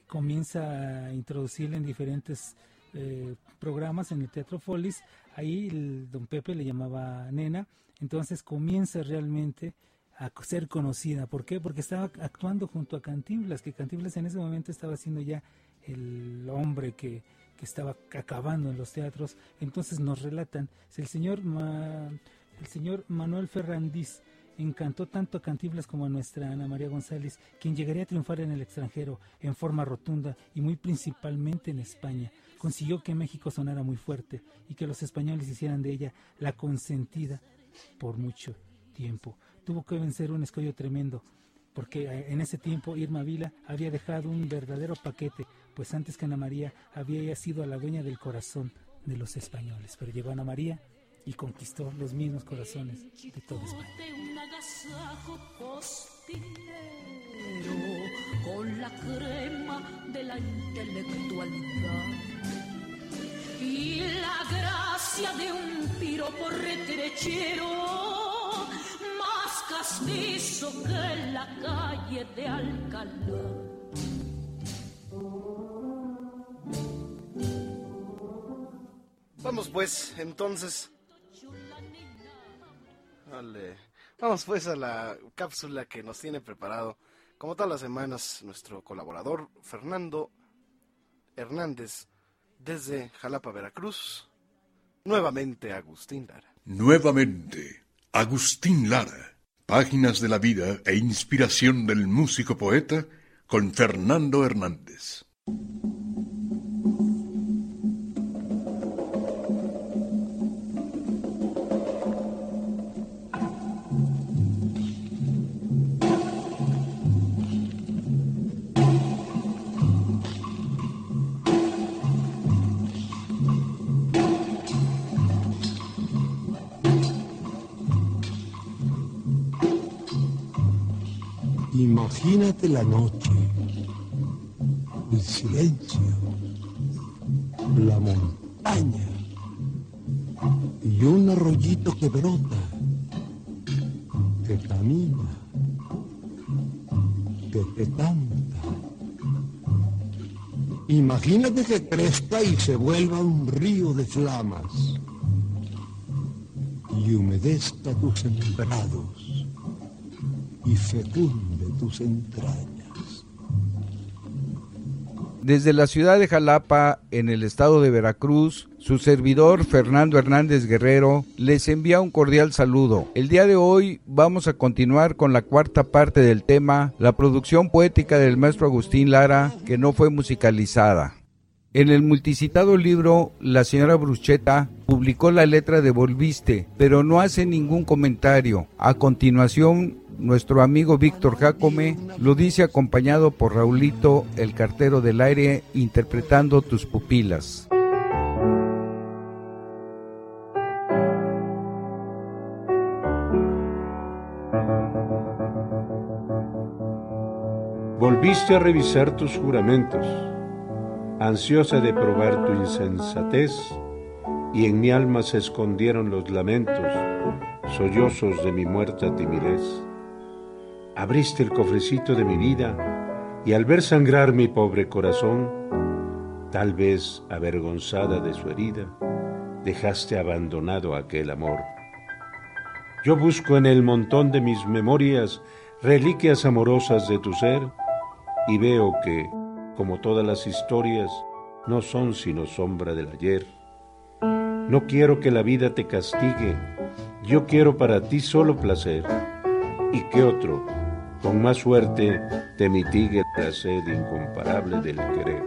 comienza a introducirle en diferentes eh, programas en el Teatro Folis, ahí don Pepe le llamaba nena, entonces comienza realmente a ser conocida. ¿Por qué? Porque estaba actuando junto a Cantinflas, que Cantinflas en ese momento estaba siendo ya el hombre que, que estaba acabando en los teatros. Entonces nos relatan, el señor, el señor Manuel Ferrandiz encantó tanto a Cantinflas como a nuestra Ana María González, quien llegaría a triunfar en el extranjero en forma rotunda y muy principalmente en España. Consiguió que México sonara muy fuerte y que los españoles hicieran de ella la consentida por mucho tiempo. Tuvo que vencer un escollo tremendo, porque eh, en ese tiempo Irma Vila había dejado un verdadero paquete, pues antes que Ana María había ella sido la dueña del corazón de los españoles. Pero llegó Ana María y conquistó los mismos corazones de toda España. con la crema de la intelectualidad y la gracia de un piropo retrechero más castizo que la calle de Alcalá. Vamos pues, entonces. Vale. Vamos pues a la cápsula que nos tiene preparado, como todas las semanas, nuestro colaborador Fernando Hernández desde Jalapa, Veracruz. Nuevamente Agustín Lara. Nuevamente, Agustín Lara. Páginas de la vida e inspiración del músico poeta con Fernando Hernández. Imagínate la noche, el silencio, la montaña y un arroyito que brota, que camina, que te canta. Imagínate que crezca y se vuelva un río de flamas y humedezca tus sembrados y fecunde tus entrañas. Desde la ciudad de Jalapa, en el estado de Veracruz, su servidor Fernando Hernández Guerrero les envía un cordial saludo. El día de hoy vamos a continuar con la cuarta parte del tema, la producción poética del maestro Agustín Lara, que no fue musicalizada. En el multicitado libro, la señora Brucheta publicó la letra de Volviste, pero no hace ningún comentario. A continuación, nuestro amigo Víctor Jacome lo dice acompañado por Raulito, el cartero del aire, interpretando tus pupilas. Volviste a revisar tus juramentos, ansiosa de probar tu insensatez, y en mi alma se escondieron los lamentos, sollozos de mi muerta timidez. Abriste el cofrecito de mi vida, y al ver sangrar mi pobre corazón, tal vez avergonzada de su herida, dejaste abandonado aquel amor. Yo busco en el montón de mis memorias reliquias amorosas de tu ser, y veo que, como todas las historias, no son sino sombra del ayer. No quiero que la vida te castigue, yo quiero para ti solo placer, y que otro, con más suerte, te mitigue la sed incomparable del querer.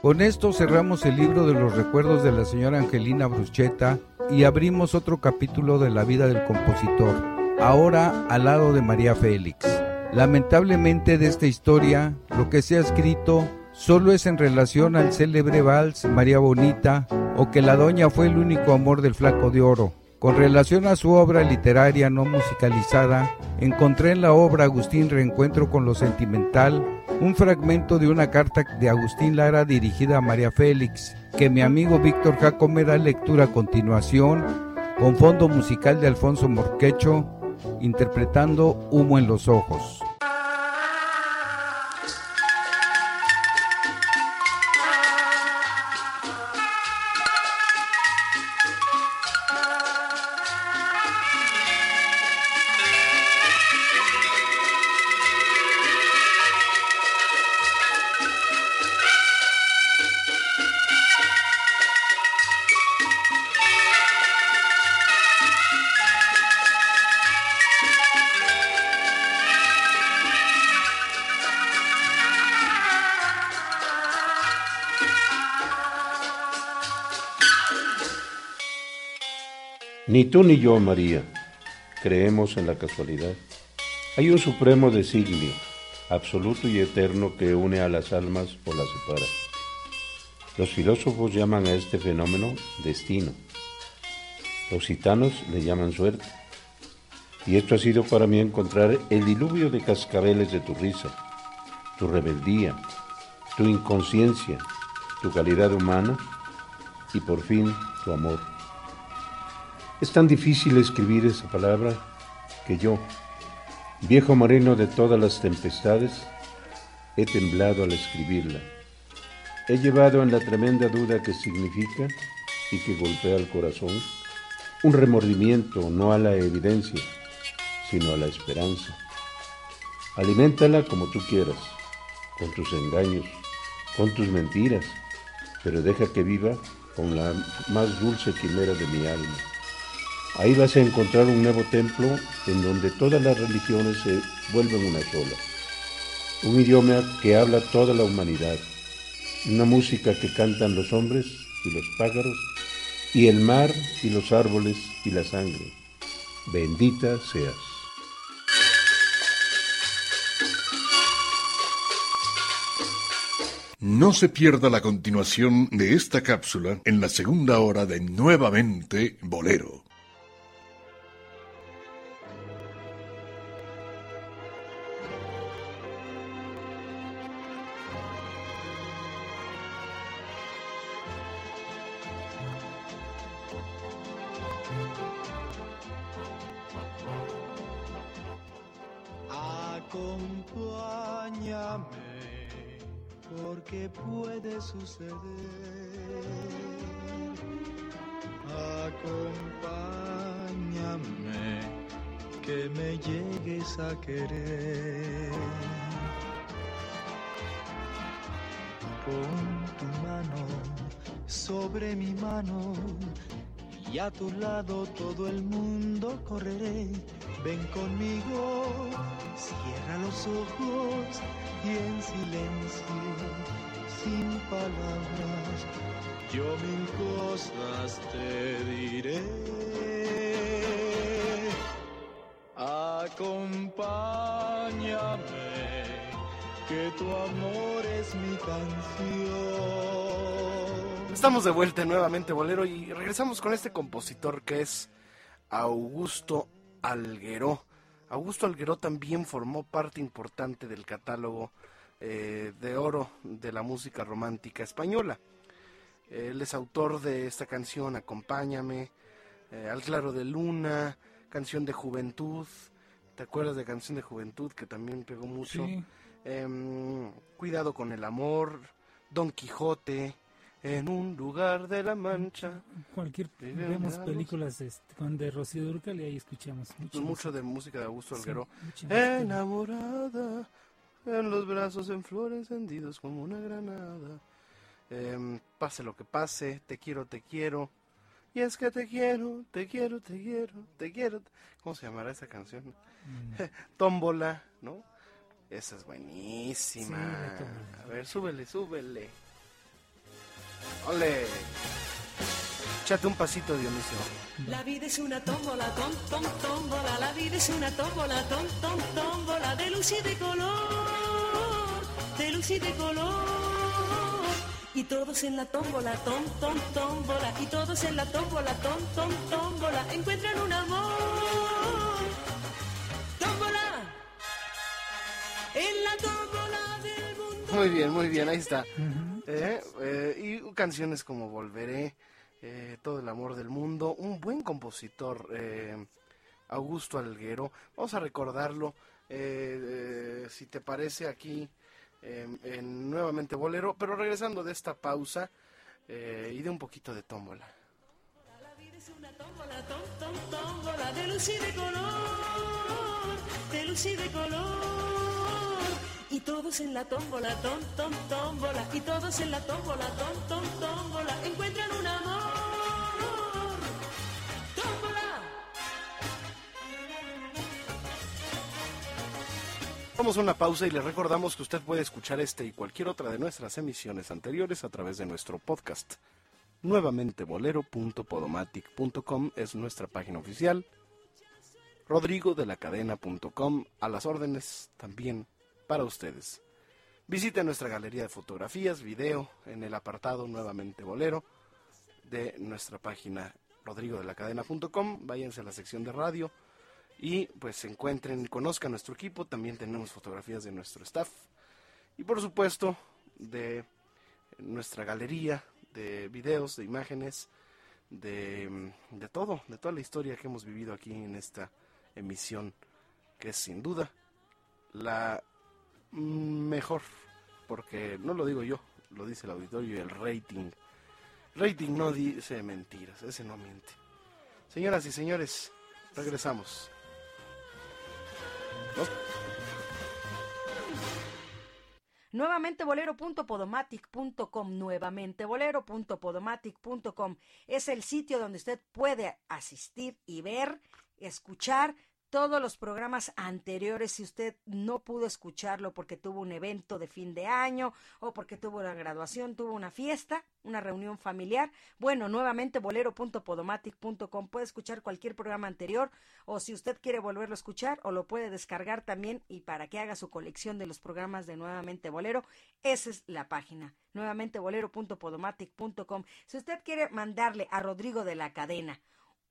Con esto cerramos el libro de los recuerdos de la señora Angelina Bruschetta y abrimos otro capítulo de la vida del compositor, ahora al lado de María Félix. Lamentablemente de esta historia, lo que se ha escrito solo es en relación al célebre vals María Bonita o que la doña fue el único amor del flaco de oro. Con relación a su obra literaria no musicalizada, encontré en la obra Agustín Reencuentro con lo Sentimental un fragmento de una carta de Agustín Lara dirigida a María Félix, que mi amigo Víctor Jacome da lectura a continuación, con fondo musical de Alfonso Morquecho, interpretando Humo en los Ojos. Ni tú ni yo, María, creemos en la casualidad. Hay un supremo designio, absoluto y eterno, que une a las almas o las separa. Los filósofos llaman a este fenómeno destino. Los gitanos le llaman suerte. Y esto ha sido para mí encontrar el diluvio de cascabeles de tu risa, tu rebeldía, tu inconsciencia, tu calidad humana y por fin tu amor. Es tan difícil escribir esa palabra que yo, viejo marino de todas las tempestades, he temblado al escribirla. He llevado en la tremenda duda que significa y que golpea el corazón un remordimiento no a la evidencia, sino a la esperanza. Aliméntala como tú quieras, con tus engaños, con tus mentiras, pero deja que viva con la más dulce quimera de mi alma. Ahí vas a encontrar un nuevo templo en donde todas las religiones se vuelven una sola. Un idioma que habla toda la humanidad. Una música que cantan los hombres y los pájaros y el mar y los árboles y la sangre. Bendita seas. No se pierda la continuación de esta cápsula en la segunda hora de Nuevamente Bolero. Nuevamente, Bolero, y regresamos con este compositor que es Augusto Algueró. Augusto Algueró también formó parte importante del catálogo eh, de oro de la música romántica española. Él es autor de esta canción Acompáñame, eh, Al claro de luna, Canción de Juventud. ¿Te acuerdas de Canción de Juventud que también pegó mucho? Sí. Em, Cuidado con el amor, Don Quijote, En un lugar de la Mancha. Cualquier vemos películas este, con de Rocío Durcal y ahí escuchamos mucho. Mucho de música de Augusto Alguero. Enamorada, en los brazos en flor encendidos como una granada. Em, pase lo que pase, te quiero, te quiero. Y es que te quiero, te quiero, te quiero, te quiero. ¿Cómo se llamará esa canción? Mm. Tómbola, ¿no? Esa es buenísima. Sí. A ver, súbele, súbele. ¡Ole! Échate un pasito, Dionisio. La vida es una tómbola, tom, tom, tómbola. La vida es una tómbola, tom, tom, tómbola. De luz y de color, de luz y de color. Y todos en la tómbola, tom, tom, tómbola. Y todos en la tómbola, tom, tom, tómbola. Encuentran un amor. Tómbola. En la tómbola del mundo. Muy bien, muy bien, ahí está. Eh, eh, y canciones como Volveré, eh, Todo el amor del mundo, un buen compositor, Augusto Alguero. Vamos a recordarlo, si te parece, aquí eh, en nuevamente Bolero, pero regresando de esta pausa y de un poquito de tómbola. La vida es una tómbola, tom, tom, tómbola. De luz y de color, de luz y de color. Y todos en la tómbola, tom, tom, tómbola. Y todos en la tómbola, tom, tom, tómbola. Encuentran un amor. Tómbola. Vamos a una pausa y le recordamos que usted puede escuchar este y cualquier otra de nuestras emisiones anteriores a través de nuestro podcast. Nuevamente bolero.podomatic.com es nuestra página oficial. Rodrigo de la cadena.com a las órdenes también para ustedes. Visite nuestra galería de fotografías, video en el apartado Nuevamente Bolero de nuestra página rodrigodelacadena.com. Váyanse a la sección de radio y pues encuentren y conozcan nuestro equipo. También tenemos fotografías de nuestro staff y por supuesto de nuestra galería de videos, de imágenes, de, de todo, de toda la historia que hemos vivido aquí en esta emisión, que es sin duda la mejor, porque no lo digo yo, lo dice el auditorio y el rating. Rating no dice mentiras, ese no miente. Señoras y señores, regresamos. Nuevamente bolero.podomatic.com, nuevamente bolero.podomatic.com es el sitio donde usted puede asistir y ver, escuchar todos los programas anteriores si usted no pudo escucharlo porque tuvo un evento de fin de año o porque tuvo una graduación, tuvo una fiesta, una reunión familiar. Bueno, nuevamente bolero.podomatic.com puede escuchar cualquier programa anterior o si usted quiere volverlo a escuchar o lo puede descargar también y para que haga su colección de los programas de Nuevamente Bolero, esa es la página, nuevamente bolero.podomatic.com. Si usted quiere mandarle a Rodrigo de la Cadena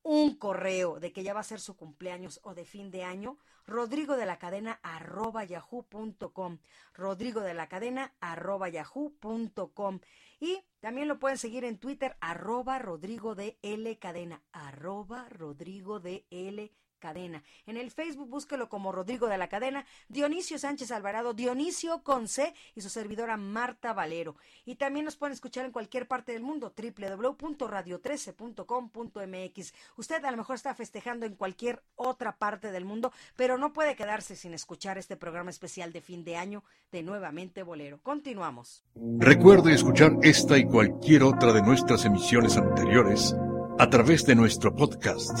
un correo de que ya va a ser su cumpleaños o de fin de año, rodrigo de la cadena arroba yahoo.com, rodrigo de la cadena arroba yahoo.com y también lo pueden seguir en Twitter arroba rodrigo de L cadena, arroba rodrigo de L cadena. En el Facebook búsquelo como Rodrigo de la Cadena, Dionisio Sánchez Alvarado, Dionisio con C y su servidora Marta Valero. Y también nos pueden escuchar en cualquier parte del mundo, www.radio13.com.mx. Usted a lo mejor está festejando en cualquier otra parte del mundo, pero no puede quedarse sin escuchar este programa especial de fin de año de Nuevamente Bolero. Continuamos. Recuerde escuchar esta y cualquier otra de nuestras emisiones anteriores a través de nuestro podcast,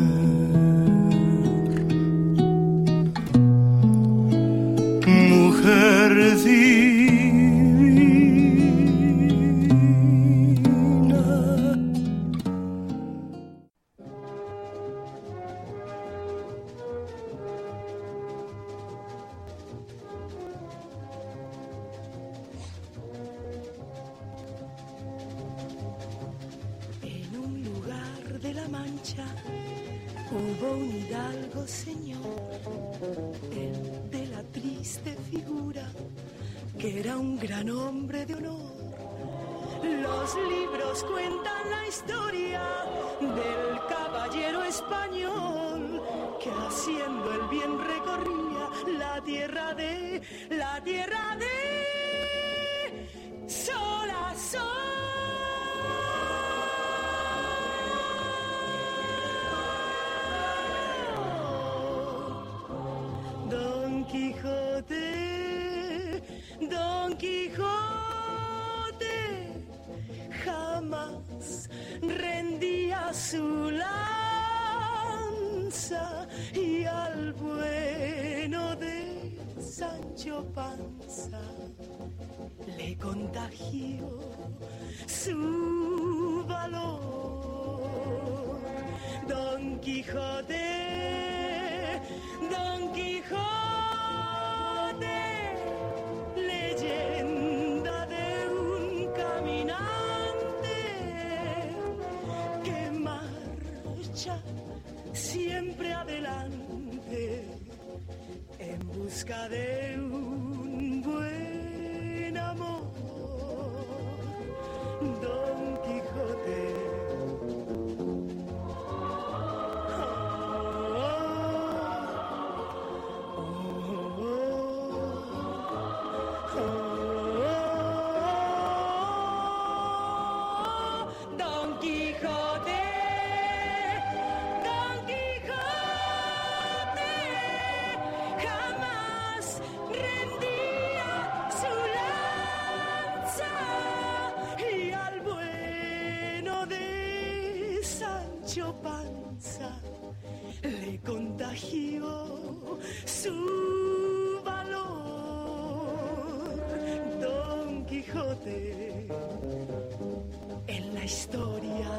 historia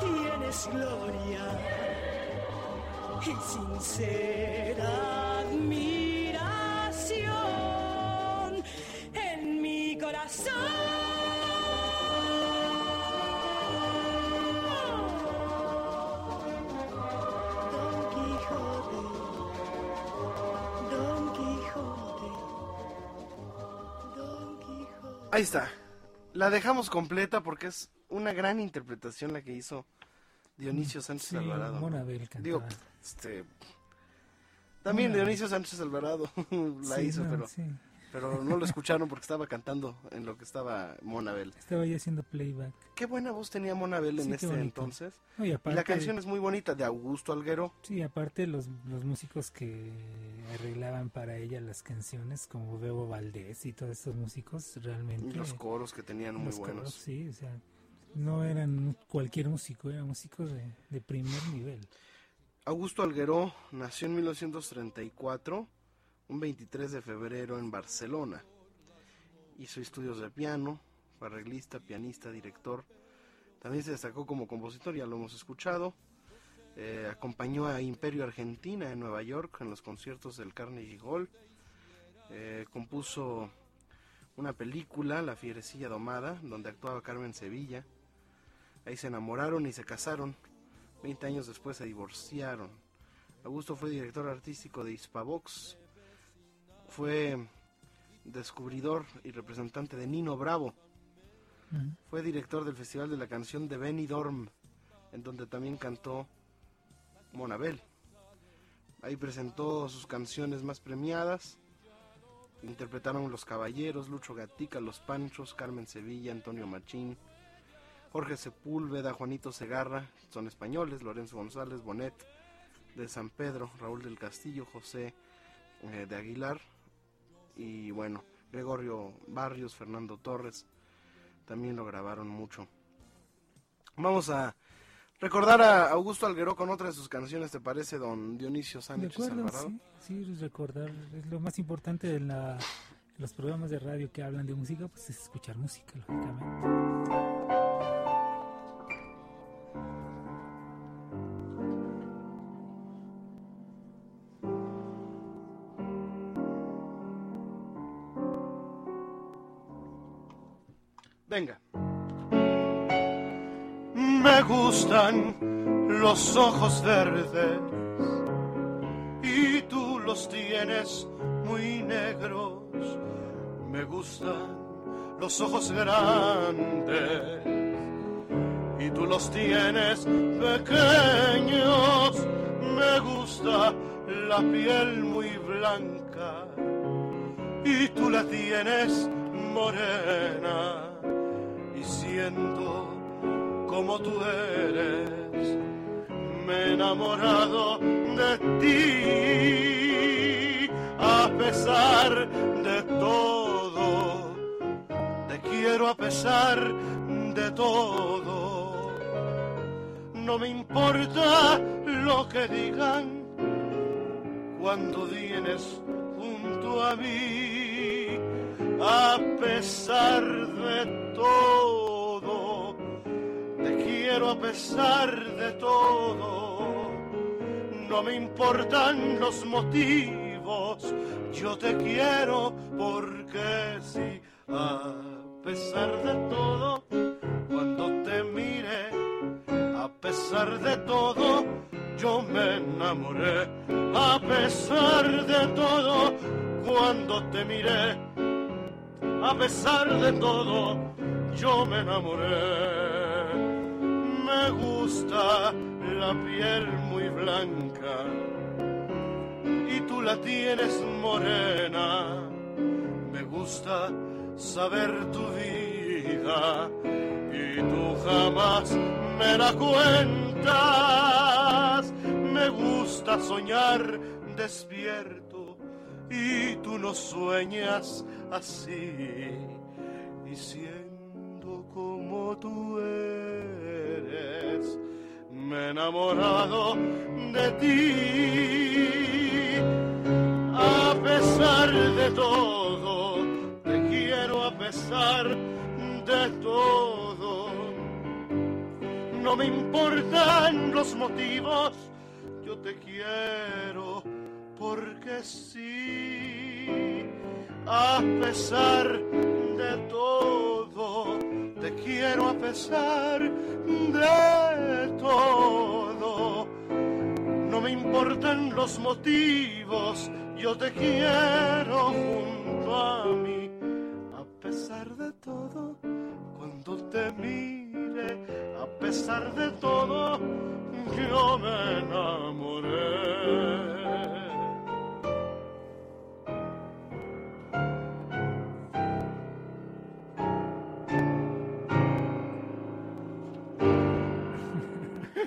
tienes gloria y sincera admiración en mi corazón. Don Quijote, Don Quijote. Ahí está. La dejamos completa porque es una gran interpretación la que hizo Dionisio Sánchez Sí, Alvarado. Digo, este también. Dionisio Sánchez Alvarado la Sí, hizo, no, pero sí. Pero no lo escucharon porque estaba cantando en lo que estaba Monabel. Estaba ya haciendo playback. Qué buena voz tenía Monabel en Sí, qué este bonito. entonces. No, y y aparte- la canción es muy bonita de Augusto Alguero. Sí, aparte los, los músicos que arreglaban para ella las canciones, como Bebo Valdés y todos estos músicos, realmente... Y los coros que tenían muy los buenos. coros, sí, o sea, no eran cualquier músico, eran músicos de, de primer nivel. Augusto Alguero nació en 1934, un 23 de febrero en Barcelona. Hizo estudios de piano, fue arreglista, pianista, director. También se destacó como compositor, ya lo hemos escuchado. Eh, acompañó a Imperio Argentina en Nueva York en los conciertos del Carnegie Hall. Eh, compuso una película, La Fierecilla Domada, donde actuaba Carmen Sevilla. Ahí se enamoraron y se casaron. Veinte años después se divorciaron. Augusto fue director artístico de Hispavox. Fue descubridor y representante de Nino Bravo. Fue director del Festival de la Canción de Benidorm, en donde también cantó Monabel. Ahí presentó sus canciones más premiadas. Interpretaron Los Caballeros, Lucho Gatica, Los Panchos, Carmen Sevilla, Antonio Machín, Jorge Sepúlveda, Juanito Segarra, son españoles, Lorenzo González, Bonet de San Pedro, Raúl del Castillo, José eh, de Aguilar y bueno, Gregorio Barrios, Fernando Torres, también lo grabaron mucho. Vamos a recordar a Augusto Alguero con otra de sus canciones, ¿te parece, don Dionisio Sánchez acuerdo, Alvarado? sí, sí, recordar, es lo más importante de la, los programas de radio que hablan de música, pues es escuchar música, lógicamente. Gustan los ojos verdes y tú los tienes muy negros. Me gustan los ojos grandes y tú los tienes pequeños. Me gusta la piel muy blanca y tú la tienes morena y siendo como tú eres. Me he enamorado de ti a pesar de todo. Te quiero a pesar de todo. No me importa lo que digan cuando vienes junto a mí a pesar de todo quiero a pesar de todo no me importan los motivos yo te quiero porque sí a pesar de todo cuando te mire a pesar de todo yo me enamoré. A pesar de todo, cuando te miré, a pesar de todo, yo me enamoré. Me gusta la piel muy blanca y tú la tienes morena. Me gusta saber tu vida y tú jamás me la cuentas. Me gusta soñar despierto y tú no sueñas así. Y siendo como tú eres, me he enamorado de ti. A pesar de todo, te quiero a pesar de todo. No me importan los motivos, yo te quiero porque sí. A pesar de todo, te quiero a pesar de todo. No me importan los motivos, yo te quiero junto a mí. A pesar de todo, cuando te mire, a pesar de todo, yo me enamoré.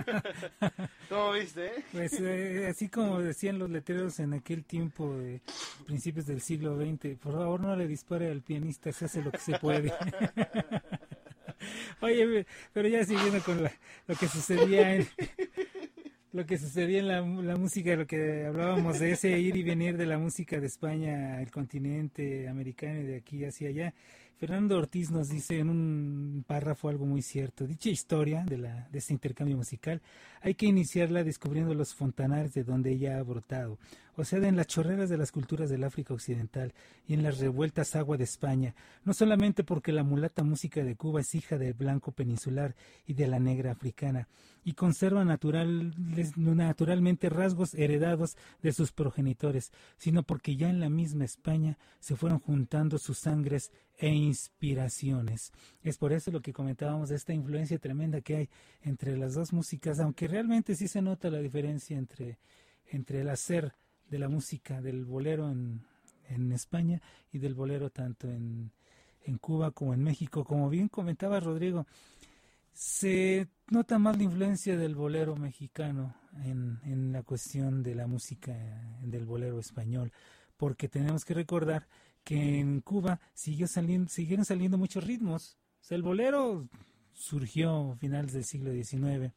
¿Cómo viste? Pues eh, así como decían los letreros en aquel tiempo de principios del siglo XX, por favor no le dispare al pianista, se hace lo que se puede. Oye, pero ya siguiendo con la- lo que sucedía en lo que sucedía en la, la música, lo que hablábamos de ese ir y venir de la música de España al continente americano y de aquí hacia allá. Fernando Ortiz nos dice en un párrafo algo muy cierto. Dicha historia de, la, de este intercambio musical hay que iniciarla descubriendo los fontanares de donde ella ha brotado, o sea, en las chorreras de las culturas del África Occidental y en las revueltas agua de España, no solamente porque la mulata música de Cuba es hija del blanco peninsular y de la negra africana, y conserva naturalmente rasgos heredados de sus progenitores, sino porque ya en la misma España se fueron juntando sus sangres e inspiraciones. Es por eso lo que comentábamos de esta influencia tremenda que hay entre las dos músicas, aunque realmente sí se nota la diferencia entre, entre el hacer de la música del bolero en, en España y del bolero tanto en, en Cuba como en México. Como bien comentaba Rodrigo, se nota más la influencia del bolero mexicano en, en la cuestión de la música del bolero español, porque tenemos que recordar que en Cuba siguió saliendo, siguieron saliendo muchos ritmos. O sea, el bolero surgió a finales del siglo XIX.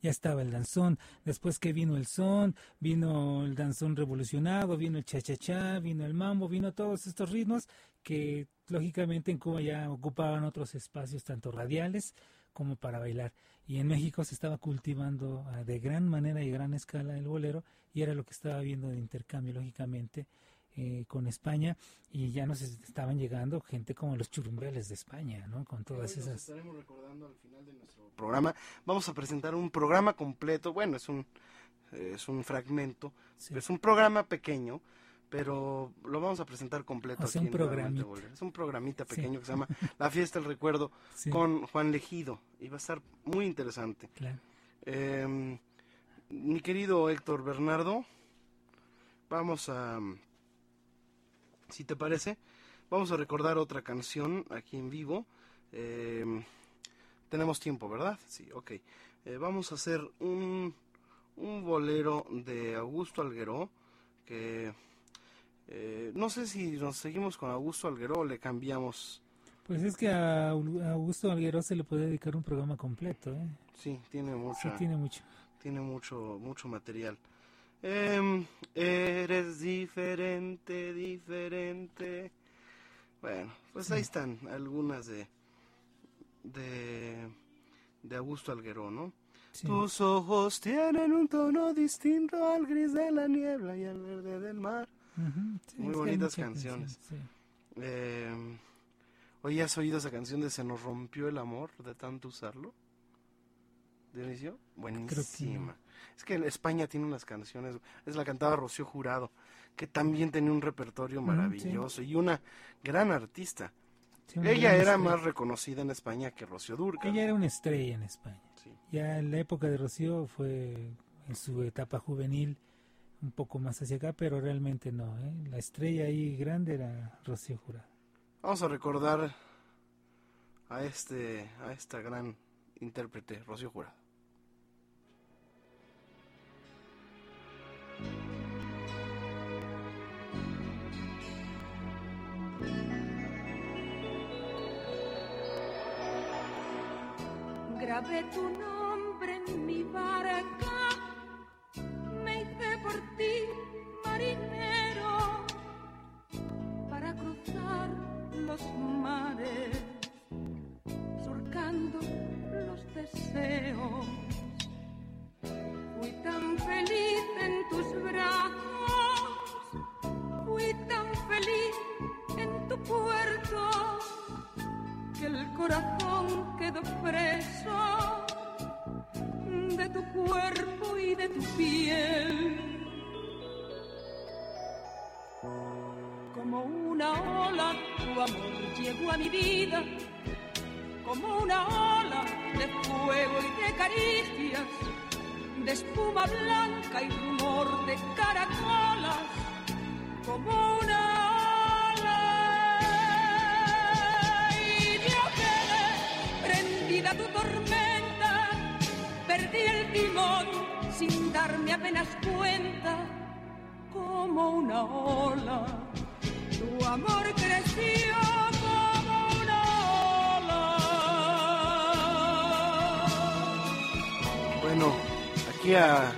Ya estaba el danzón, después que vino el son, vino el danzón revolucionado, vino el cha-cha-cha, vino el mambo, vino todos estos ritmos que lógicamente en Cuba ya ocupaban otros espacios tanto radiales como para bailar. Y en México se estaba cultivando ah, de gran manera y gran escala el bolero y era lo que estaba viendo de intercambio lógicamente eh, con España y ya nos estaban llegando gente como los churumbeles de España, ¿no? Con todas Hoy nos esas... estaremos recordando al final de nuestro programa. Vamos a presentar un programa completo. Bueno, es un, eh, es un fragmento. Es un programa pequeño, pero lo vamos a presentar completo O sea, aquí un en. Es un programita Sí. pequeño que se llama La Fiesta del Recuerdo Sí. con Juan Legido. Y va a estar muy interesante. Claro. Eh, mi querido Héctor Bernardo, vamos a, si te parece, vamos a recordar otra canción aquí en vivo. Eh, tenemos tiempo, ¿verdad? Sí, ok. Eh, vamos a hacer un, un bolero de Augusto Algueró, que eh, no sé si nos seguimos con Augusto Algueró o le cambiamos. Pues es que a Augusto Alguero se le puede dedicar un programa completo, ¿eh? Sí, tiene mucha, Sí, tiene mucho. tiene mucho, mucho material. Em, eres diferente, diferente. Bueno, pues ahí están algunas de, de, de Augusto Algueró, ¿no? Tus ojos tienen un tono distinto al gris de la niebla y al verde del mar. Sí, Muy bonitas canciones. sí. Eh, Oye, ¿has oído esa canción de Se nos rompió el amor de tanto usarlo? ¿Dionisio? Buenísima. Es que España tiene unas canciones, es la cantaba Rocío Jurado, que también tenía un repertorio Mm, maravilloso y una gran artista. Sí, una Ella gran era estrella. más reconocida en España que Rocío Durcal. Ella era una estrella en España. Ya en la época de Rocío fue en su etapa juvenil un poco más hacia acá, pero realmente no. ¿eh? La estrella ahí grande era Rocío Jurado. Vamos a recordar a este a esta gran intérprete, Rocío Jurado. Grabé tu nombre en mi barca, me hice por ti marinero para cruzar los mares, surcando los deseos. Fui tan feliz en tus brazos, fui tan feliz en tu puerto el corazón quedó preso de tu cuerpo y de tu piel. Como una ola, tu amor llegó a mi vida, como una ola de fuego y de caricias, de espuma blanca y rumor de caracolas, tu tormenta, perdí el timón sin darme apenas cuenta, como una ola. Tu amor creció como una ola. Bueno, aquí a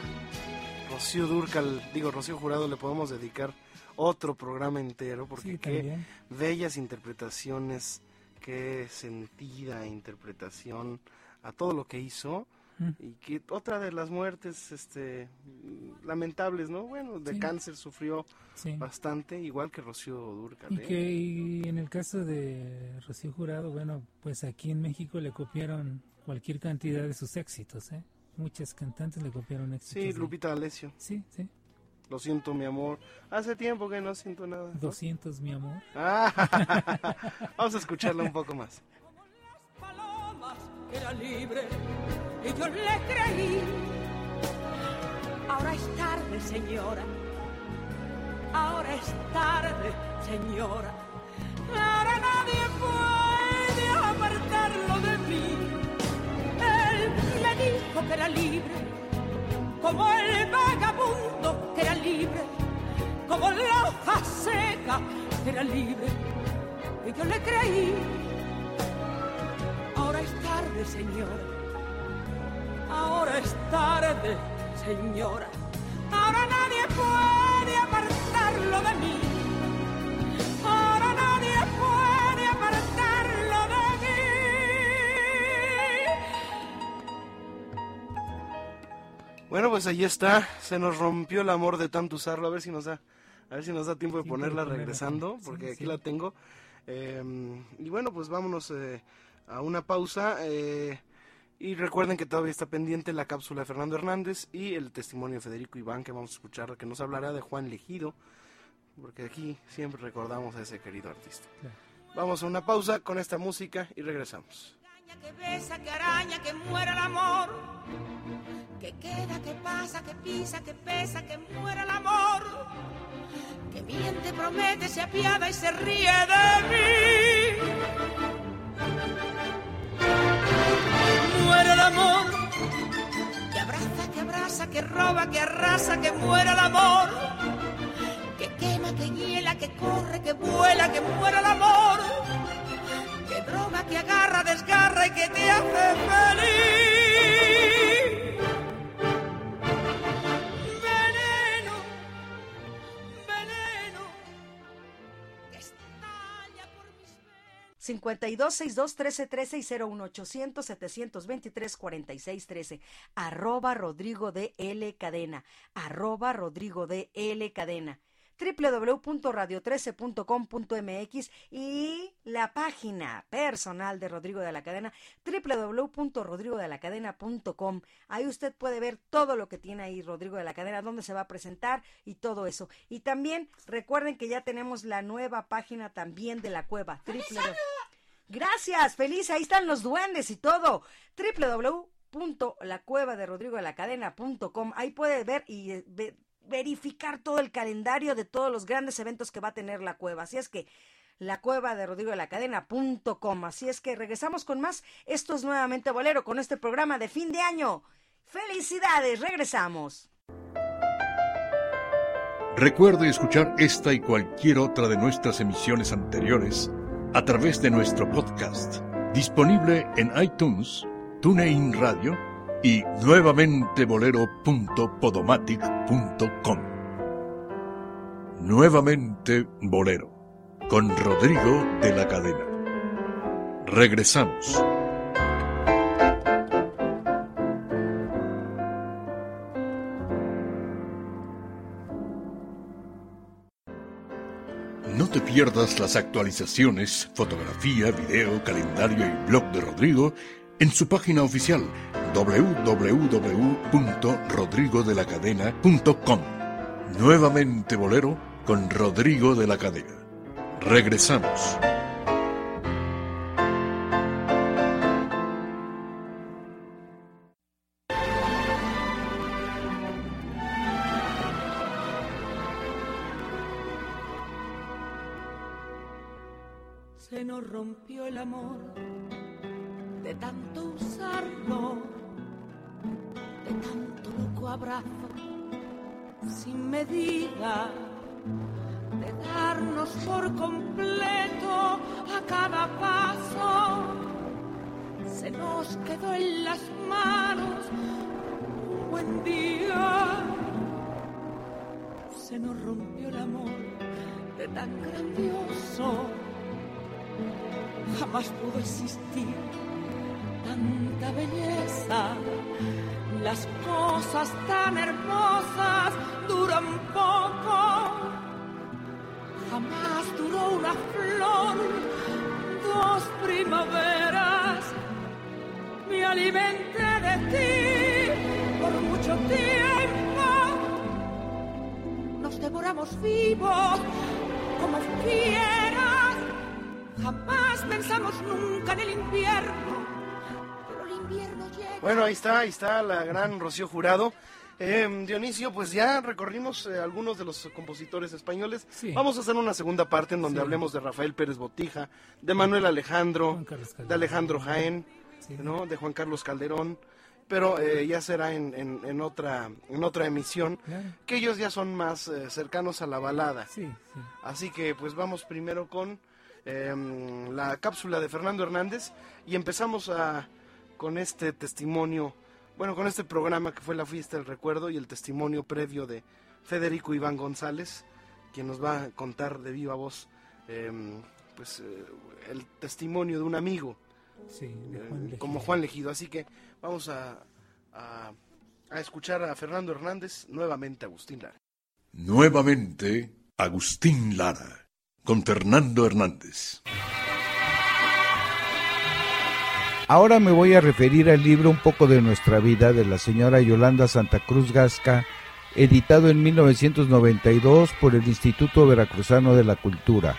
Rocío Durcal, digo Rocío Jurado, le podemos dedicar otro programa entero porque Sí, qué bellas interpretaciones, qué sentida interpretación a todo lo que hizo Mm. y que otra de las muertes este lamentables, ¿no? Bueno, de Sí. cáncer sufrió Sí. bastante, igual que Rocío Durcal. Y ¿eh? que y en el caso de Rocío Jurado, bueno, pues aquí en México le copiaron cualquier cantidad de sus éxitos, ¿eh? Muchas cantantes le copiaron éxitos. Sí, Lupita D'Alessio. Sí, sí. Lo siento, mi amor. Hace tiempo que no siento nada. 200, mi amor. Ah, vamos a escucharla un poco más. Era libre y yo le creí. Ahora es tarde, señora. Ahora es tarde, señora. Ahora nadie puede apartarlo de mí. Él me dijo que era libre, como el vagabundo era libre, como la hoja seca era libre. Y yo le creí. Ahora es tarde, señora. Ahora es tarde, señora. Ahora nadie puede apartarlo de mí. Bueno, pues ahí está. Se nos rompió el amor de tanto usarlo. A ver si nos da, a ver si nos da tiempo de ponerla regresando, sí, porque aquí sí. la tengo. Eh, y bueno, pues vámonos eh, a una pausa. eh, y recuerden que todavía está pendiente la cápsula de Fernando Hernández y el testimonio de Federico Iván que vamos a escuchar, que nos hablará de Juan Legido, porque aquí siempre recordamos a ese querido artista. Vamos a una pausa con esta música y regresamos. Que besa, que araña, que muera el amor. Que queda, que pasa, que pisa, que pesa, que muera el amor. Que miente, promete, se apiada y se ríe de mí. Muere el amor. Que abraza, que abraza, que roba, que arrasa, que muera el amor. Que quema, que hiela, que corre, que vuela, que muera el amor. Droga, que agarra, desgarra y que te hace feliz. Veneno, veneno, que estalla por mis 52 62 13 13 y 01800 723 46 13 arroba Rodrigo de L Cadena. Arroba Rodrigo de L Cadena www.radio13.com.mx y la página personal de Rodrigo de la Cadena, www.rodrigodelacadena.com. Ahí usted puede ver todo lo que tiene ahí Rodrigo de la Cadena, dónde se va a presentar y todo eso. Y también recuerden que ya tenemos la nueva página también de la cueva. Gracias, feliz, ahí están los duendes y todo. www.lacuevaderodrigodelacadena.com. Ahí puede ver y eh, ve- verificar todo el calendario de todos los grandes eventos que va a tener la cueva. Así es que la cueva de Rodrigo de la cadena.com. Así es que regresamos con más. Esto es nuevamente Bolero con este programa de fin de año. ¡Felicidades! Regresamos. Recuerde escuchar esta y cualquier otra de nuestras emisiones anteriores a través de nuestro podcast, disponible en iTunes, TuneIn Radio y nuevamente bolero.podomatic.com. Nuevamente Bolero, con Rodrigo de la Cadena. Regresamos. No te pierdas las actualizaciones, fotografía, video, calendario y blog de Rodrigo en su página oficial www.rodrigodelacadena.com. Nuevamente Bolero con Rodrigo de la Cadena. Regresamos. Se nos rompió el amor de tanto usarlo, abrazo, sin medida, de darnos por completo a cada paso. Se nos quedó en las manos un buen día, se nos rompió el amor de tan grandioso jamás pudo existir tanta belleza. Las cosas tan hermosas duran poco. Jamás duró una flor, dos primaveras. Me alimenté de ti por mucho tiempo. Nos devoramos vivos como fieras. Jamás pensamos nunca en el invierno, Bueno, ahí está, ahí está la gran Rocío Jurado. Eh, Dionisio, pues ya recorrimos eh, algunos de los compositores españoles. Sí. Vamos a hacer una segunda parte en donde Sí. hablemos de Rafael Pérez Botija, de Manuel Alejandro, de Alejandro Jaén, Sí. ¿no? de Juan Carlos Calderón. Pero eh, ya será en, en- en otra, en otra emisión, que ellos ya son más eh, cercanos a la balada. Sí, sí. Así que pues vamos primero con em, la cápsula de Fernando Hernández y empezamos a, con este testimonio, bueno, con este programa que fue la fiesta del recuerdo y el testimonio previo de Federico Iván González, quien nos va a contar de viva voz em, pues eh, el testimonio de un amigo Sí, de eh, Juan Legido. como Juan Legido. Así que vamos a, a, a escuchar a Fernando Hernández, nuevamente Agustín Lara. Nuevamente Agustín Lara, con Fernando Hernández. Ahora me voy a referir al libro Un poco de nuestra vida de la señora Yolanda Santa Cruz Gasca, editado en 1992 por el Instituto Veracruzano de la Cultura.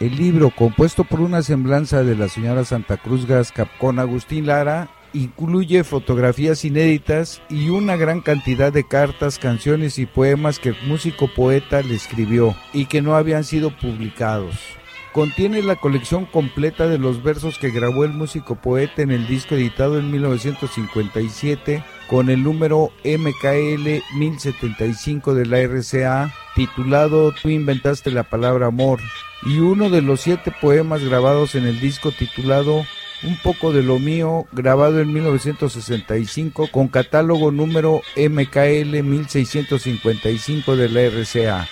El libro, compuesto por una semblanza de la señora Santa Cruz Gasca con Agustín Lara, incluye fotografías inéditas y una gran cantidad de cartas, canciones y poemas que el músico poeta le escribió y que no habían sido publicados. Contiene la colección completa de los versos que grabó el músico poeta en el disco editado en 1957 con el número MKL 1075 de la RCA titulado Tú inventaste la palabra amor y uno de los siete poemas grabados en el disco titulado Un poco de lo mío grabado en 1965 con catálogo número MKL 1655 de la RCA.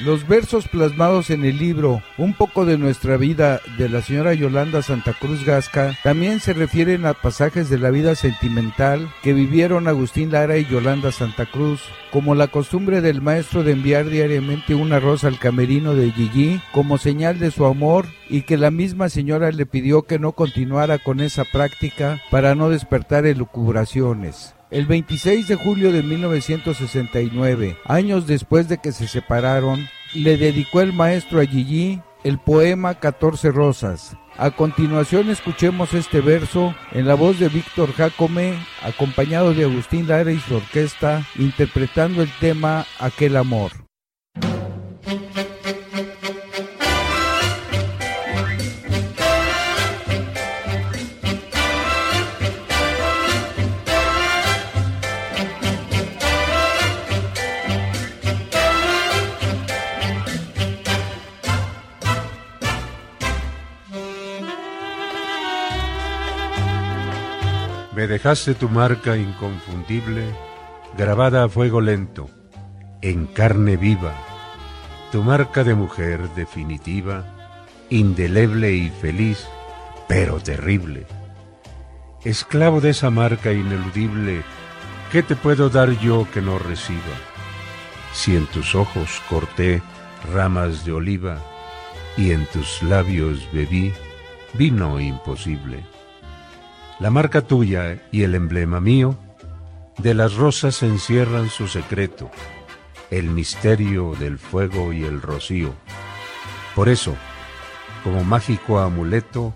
Los versos plasmados en el libro Un poco de nuestra vida de la señora Yolanda Santa Cruz Gasca también se refieren a pasajes de la vida sentimental que vivieron Agustín Lara y Yolanda Santa Cruz, como la costumbre del maestro de enviar diariamente una rosa al camerino de Gigi como señal de su amor y que la misma señora le pidió que no continuara con esa práctica para no despertar elucubraciones. El 26 de julio de 1969, años después de que se separaron, le dedicó el maestro a Gigi el poema 14 Rosas. A continuación escuchemos este verso en la voz de Víctor Jacome, acompañado de Agustín Lara y su orquesta, interpretando el tema Aquel Amor. Me dejaste tu marca inconfundible, grabada a fuego lento, en carne viva, tu marca de mujer definitiva, indeleble y feliz, pero terrible. Esclavo de esa marca ineludible, ¿qué te puedo dar yo que no reciba? Si en tus ojos corté ramas de oliva y en tus labios bebí vino imposible. La marca tuya y el emblema mío de las rosas encierran su secreto, el misterio del fuego y el rocío. Por eso, como mágico amuleto,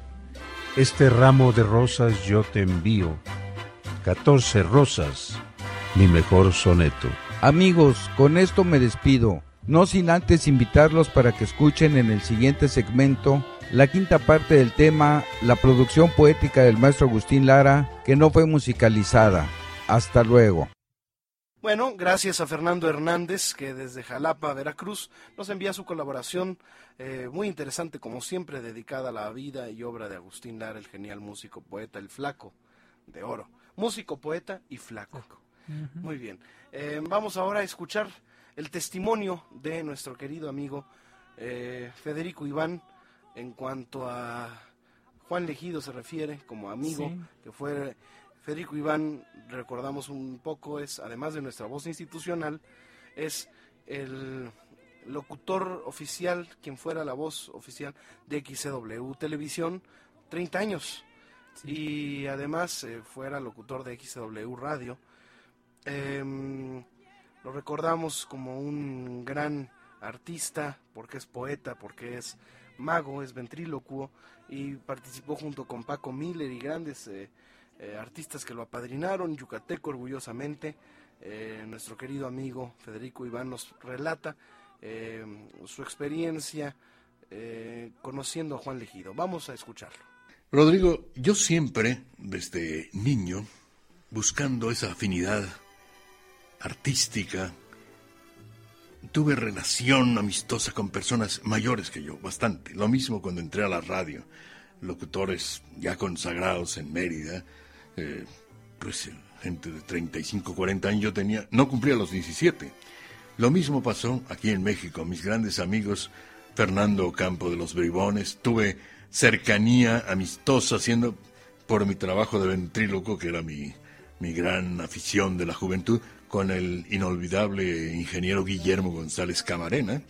este ramo de rosas yo te envío, catorce rosas, mi mejor soneto. Amigos, con esto me despido, no sin antes invitarlos para que escuchen en el siguiente segmento la quinta parte del tema, la producción poética del maestro Agustín Lara, que no fue musicalizada. Hasta luego. Bueno, gracias a Fernando Hernández, que desde Jalapa, Veracruz, nos envía su colaboración eh, muy interesante, como siempre, dedicada a la vida y obra de Agustín Lara, el genial músico, poeta, el flaco de oro. Músico, poeta y flaco. Muy bien. Eh, vamos ahora a escuchar el testimonio de nuestro querido amigo eh, Federico Iván en cuanto a Juan Legido se refiere como amigo, Sí. que fue Federico Iván, recordamos un poco, es además de nuestra voz institucional, es el locutor oficial, quien fuera la voz oficial de XCW Televisión, 30 años. Y además eh, fuera locutor de XCW Radio. Em, lo recordamos como un gran artista, porque es poeta, porque es mago, es ventrílocuo, y participó junto con Paco Miller y grandes eh, eh, artistas que lo apadrinaron, yucateco orgullosamente. Eh, nuestro querido amigo Federico Iván nos relata su experiencia conociendo a Juan Legido. Vamos a escucharlo. Rodrigo, yo siempre, desde niño, buscando esa afinidad artística, tuve relación amistosa con personas mayores que yo, bastante. Lo mismo cuando entré a la radio, locutores ya consagrados en Mérida, eh, pues eh, gente de 35, 40 años, yo tenía, no cumplía los 17. Lo mismo pasó aquí en México, mis grandes amigos Fernando Campo de los Bribones, tuve cercanía amistosa haciendo por mi trabajo de ventríloco, que era mi, mi gran afición de la juventud, con el inolvidable ingeniero Guillermo González Camarena.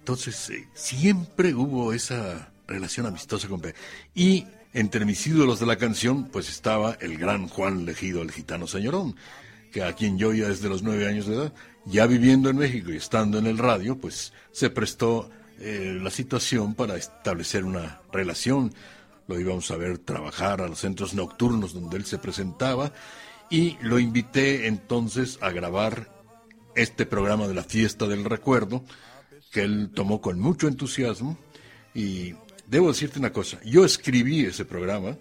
Entonces, eh, siempre hubo esa relación amistosa con... Pe- Y entre mis ídolos de la canción, pues estaba el gran Juan Legido, el gitano señorón, que a quien yo ya desde los nueve años de edad, ya viviendo en México y estando en el radio, pues se prestó eh, la situación para establecer una relación. Lo íbamos a ver trabajar a los centros nocturnos donde él se presentaba y lo invité entonces a grabar este programa de la fiesta del recuerdo que él tomó con mucho entusiasmo y debo decirte una cosa, yo escribí ese programa,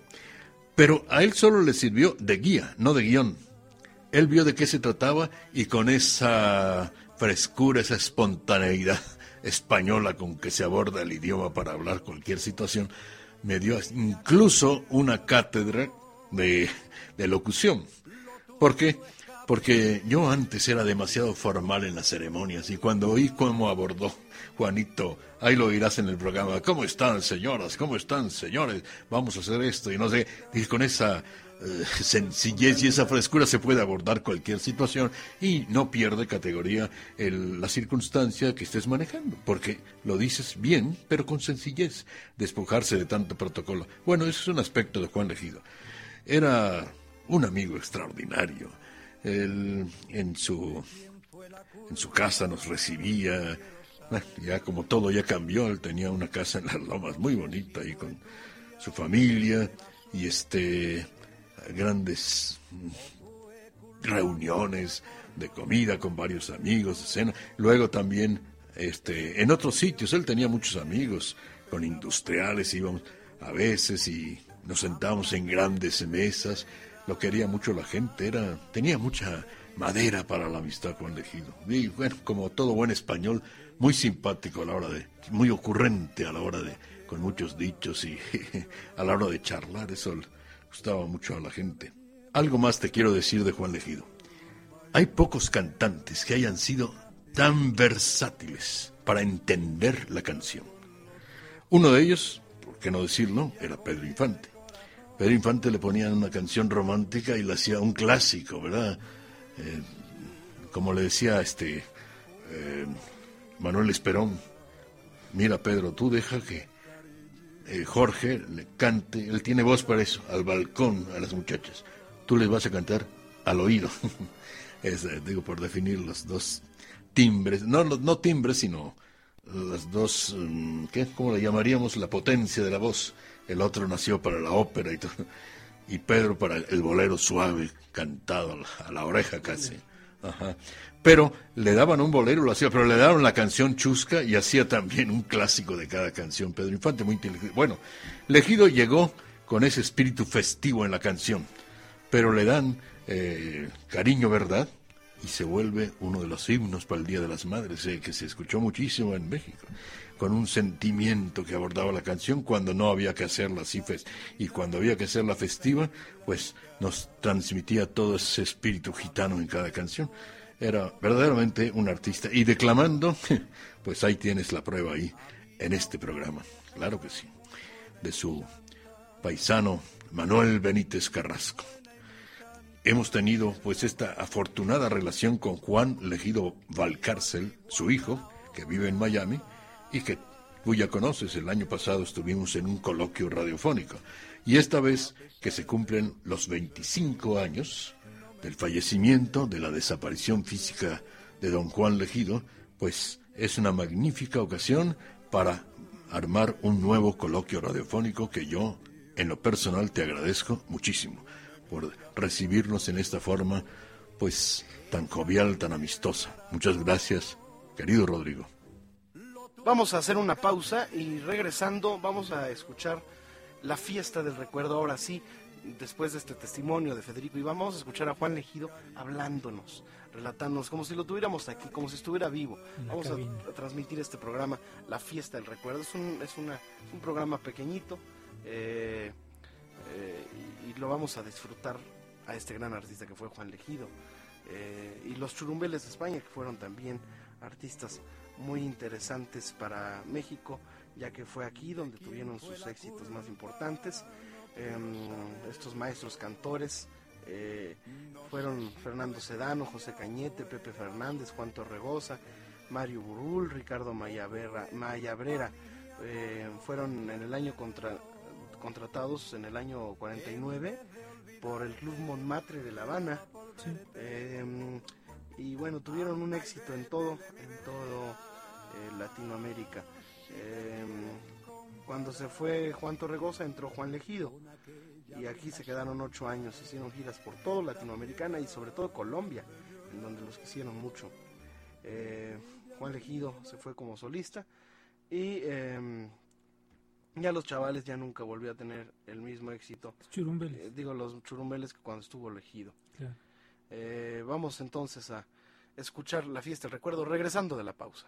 pero a él solo le sirvió de guía, no de guion. Él vio de qué se trataba y con esa frescura, esa espontaneidad española con que se aborda el idioma para hablar cualquier situación, me dio incluso una cátedra de, de locución. ¿Por qué? porque yo antes era demasiado formal en las ceremonias y cuando oí cómo abordó Juanito, ahí lo oirás en el programa, ¿cómo están señoras? ¿Cómo están señores? Vamos a hacer esto y no sé, y con esa eh, sencillez y esa frescura se puede abordar cualquier situación y no pierde categoría la circunstancia que estés manejando, porque lo dices bien, pero con sencillez, despojarse de tanto protocolo. Bueno, eso es un aspecto de Juan Legido. Era un amigo extraordinario. Él en su en su casa nos recibía. Ya como todo ya cambió, él tenía una casa en las lomas muy bonita y con su familia y este grandes reuniones de comida con varios amigos, de cena. Luego también este en otros sitios él tenía muchos amigos con industriales íbamos a veces y nos sentábamos en grandes mesas. Lo quería mucho la gente, era tenía mucha madera para la amistad con Legido. Y bueno, como todo buen español, muy simpático a la hora de, muy ocurrente a la hora de, con muchos dichos y a la hora de charlar, eso gustaba mucho a la gente. Algo más te quiero decir de Juan Legido. Hay pocos cantantes que hayan sido tan versátiles para entender la canción. Uno de ellos, por qué no decirlo, era Pedro Infante. Pedro Infante le ponía una canción romántica y le hacía un clásico, ¿verdad? Eh, como le decía este eh, Manuel Esperón, mira Pedro, tú deja que eh, Jorge le cante, él tiene voz para eso, al balcón a las muchachas. Tú les vas a cantar al oído. digo, por definir los dos timbres, no, no, no timbres, sino las dos, mm, ¿qué? ¿Cómo le llamaríamos? La potencia de la voz. El otro nació para la ópera y todo. Y Pedro para el bolero suave, cantado a la, a la oreja casi. Pero le daban un bolero, lo hacía, pero le daban la canción chusca y hacía también un clásico de cada canción. Pedro Infante, muy inteligente. Bueno, Legido llegó con ese espíritu festivo en la canción, pero le dan eh, cariño, ¿verdad? y se vuelve uno de los himnos para el Día de las Madres, eh, que se escuchó muchísimo en México, con un sentimiento que abordaba la canción cuando no había que hacerla así, y cuando había que hacerla festiva, pues nos transmitía todo ese espíritu gitano en cada canción. Era verdaderamente un artista. Y declamando, pues ahí tienes la prueba ahí, en este programa, claro que sí, de su paisano Manuel Benítez Carrasco hemos tenido pues esta afortunada relación con Juan Legido Valcárcel, su hijo, que vive en Miami y que tú ya conoces, el año pasado estuvimos en un coloquio radiofónico. Y esta vez que se cumplen los 25 años del fallecimiento, de la desaparición física de don Juan Legido, pues es una magnífica ocasión para armar un nuevo coloquio radiofónico que yo, en lo personal, te agradezco muchísimo por recibirnos en esta forma, pues tan jovial, tan amistosa. Muchas gracias, querido Rodrigo. Vamos a hacer una pausa y regresando vamos a escuchar la fiesta del recuerdo. Ahora sí, después de este testimonio de Federico Iván, vamos a escuchar a Juan Legido hablándonos, relatándonos, como si lo tuviéramos aquí, como si estuviera vivo. Vamos a, transmitir este programa, La Fiesta del Recuerdo. Es un, es una, es un programa pequeñito eh, eh, y, y lo vamos a disfrutar a este gran artista que fue Juan Legido. Eh, y los churumbeles de España, que fueron también artistas muy interesantes para México, ya que fue aquí donde tuvieron sus éxitos más importantes. Em, estos maestros cantores eh, fueron Fernando Sedano, José Cañete, Pepe Fernández, Juan Torregosa, Mario Burul, Ricardo Mayabrera, Mayabrera. eh, fueron en el año contra- contratados en el año 49 por el Club Montmartre de La Habana. Eh, y bueno, tuvieron un éxito en todo, en todo eh, Latinoamérica. Eh, cuando se fue Juan Torregosa entró Juan Legido y aquí se quedaron ocho años, hicieron giras por todo Latinoamericana y sobre todo Colombia, en donde los quisieron mucho. Eh, Juan Legido se fue como solista y eh, ya los chavales ya nunca volvió a tener el mismo éxito. Churumbeles. Eh, digo, los churumbeles que cuando estuvo Legido. Claro. Vamos entonces a escuchar la fiesta del recuerdo regresando de la pausa.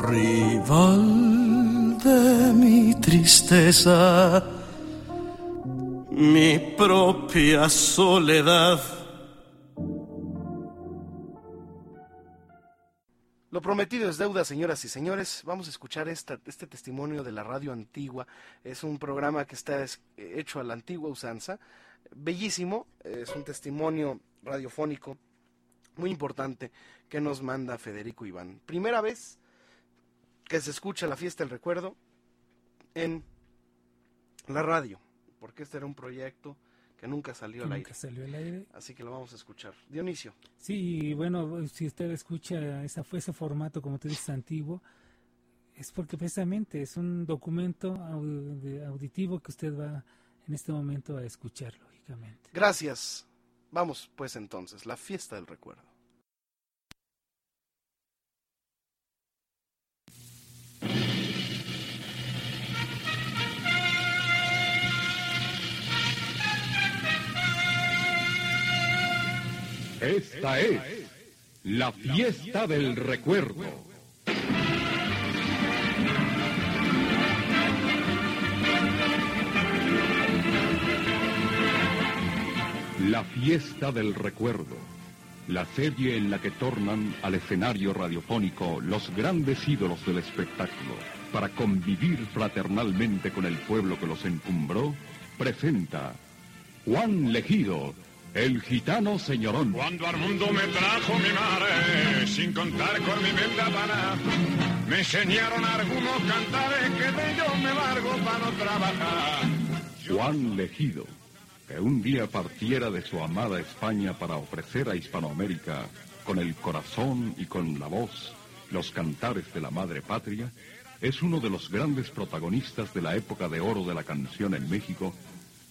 rival de mi tristeza, mi propia soledad. Lo prometido es deuda, señoras y señores. Vamos a escuchar este testimonio de la radio antigua. Es un programa que está hecho a la antigua usanza. Bellísimo, es un testimonio radiofónico muy importante que nos manda Federico Iván. Primera vez que se escucha la fiesta del recuerdo en la radio, porque este era un proyecto que nunca salió, al, aire. salió al aire. Así que lo vamos a escuchar. Dionisio. Sí, bueno, si usted escucha esa, ese formato, como tú dices, antiguo, es porque precisamente es un documento auditivo que usted va en este momento a escuchar, lógicamente. Gracias. Vamos pues entonces, la fiesta del recuerdo. Esta es la fiesta del recuerdo. La fiesta del recuerdo, la serie en la que tornan al escenario radiofónico los grandes ídolos del espectáculo para convivir fraternalmente con el pueblo que los encumbró, presenta Juan Legido el gitano señorón. Cuando al mundo me trajo mi madre, sin contar con mi para me enseñaron algunos cantares que de yo me largo para no trabajar. Juan Legido, que un día partiera de su amada España para ofrecer a Hispanoamérica, con el corazón y con la voz, los cantares de la madre patria, es uno de los grandes protagonistas de la época de oro de la canción en México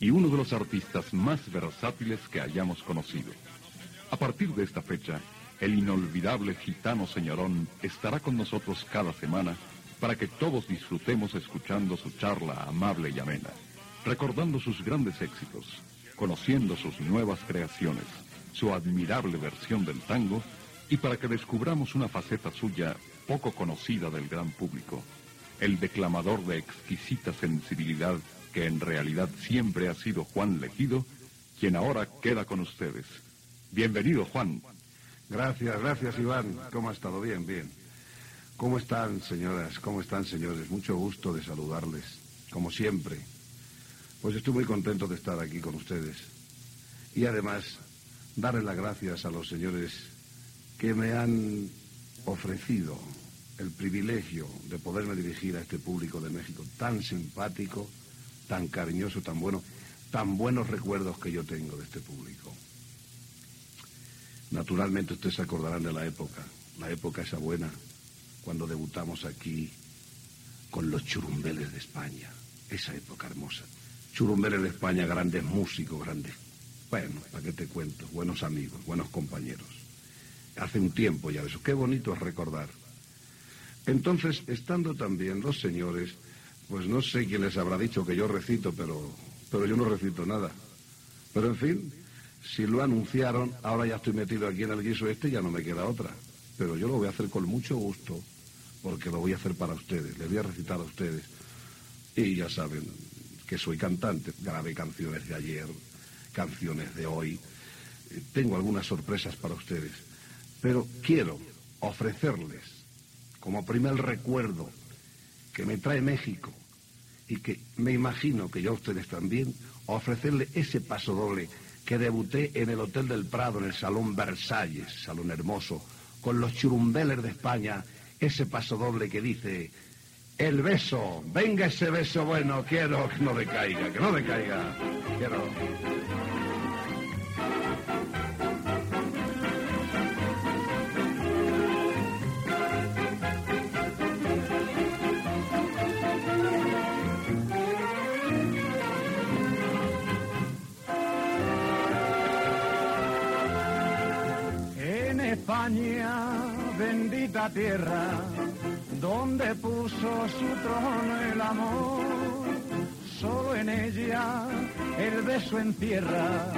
y uno de los artistas más versátiles que hayamos conocido. A partir de esta fecha, el inolvidable gitano señorón estará con nosotros cada semana para que todos disfrutemos escuchando su charla amable y amena, recordando sus grandes éxitos, conociendo sus nuevas creaciones, su admirable versión del tango y para que descubramos una faceta suya poco conocida del gran público, el declamador de exquisita sensibilidad que en realidad siempre ha sido Juan Legido, quien ahora queda con ustedes. Bienvenido, Juan. Gracias, gracias, Iván. ¿Cómo ha estado? Bien, bien. ¿Cómo están, señoras? ¿Cómo están, señores? Mucho gusto de saludarles, como siempre. Pues estoy muy contento de estar aquí con ustedes. Y además, darle las gracias a los señores que me han ofrecido el privilegio de poderme dirigir a este público de México tan simpático tan cariñoso, tan bueno, tan buenos recuerdos que yo tengo de este público. Naturalmente ustedes se acordarán de la época, la época esa buena, cuando debutamos aquí con los churumbeles de España, esa época hermosa. Churumbeles de España, grandes músicos, grandes, bueno, ¿para qué te cuento? Buenos amigos, buenos compañeros. Hace un tiempo ya eso, qué bonito es recordar. Entonces, estando también los señores pues no sé quién les habrá dicho que yo recito, pero, pero yo no recito nada. Pero en fin, si lo anunciaron, ahora ya estoy metido aquí en el guiso este y ya no me queda otra. Pero yo lo voy a hacer con mucho gusto, porque lo voy a hacer para ustedes, les voy a recitar a ustedes. Y ya saben que soy cantante, grabé canciones de ayer, canciones de hoy. Tengo algunas sorpresas para ustedes, pero quiero ofrecerles como primer recuerdo que me trae México y que me imagino que yo a ustedes también, ofrecerle ese paso doble que debuté en el Hotel del Prado, en el Salón Versalles, salón hermoso, con los churumbeles de España, ese paso doble que dice, el beso, venga ese beso bueno, quiero que no decaiga, que no decaiga, quiero... España, bendita tierra, donde puso su trono el amor, solo en ella el beso encierra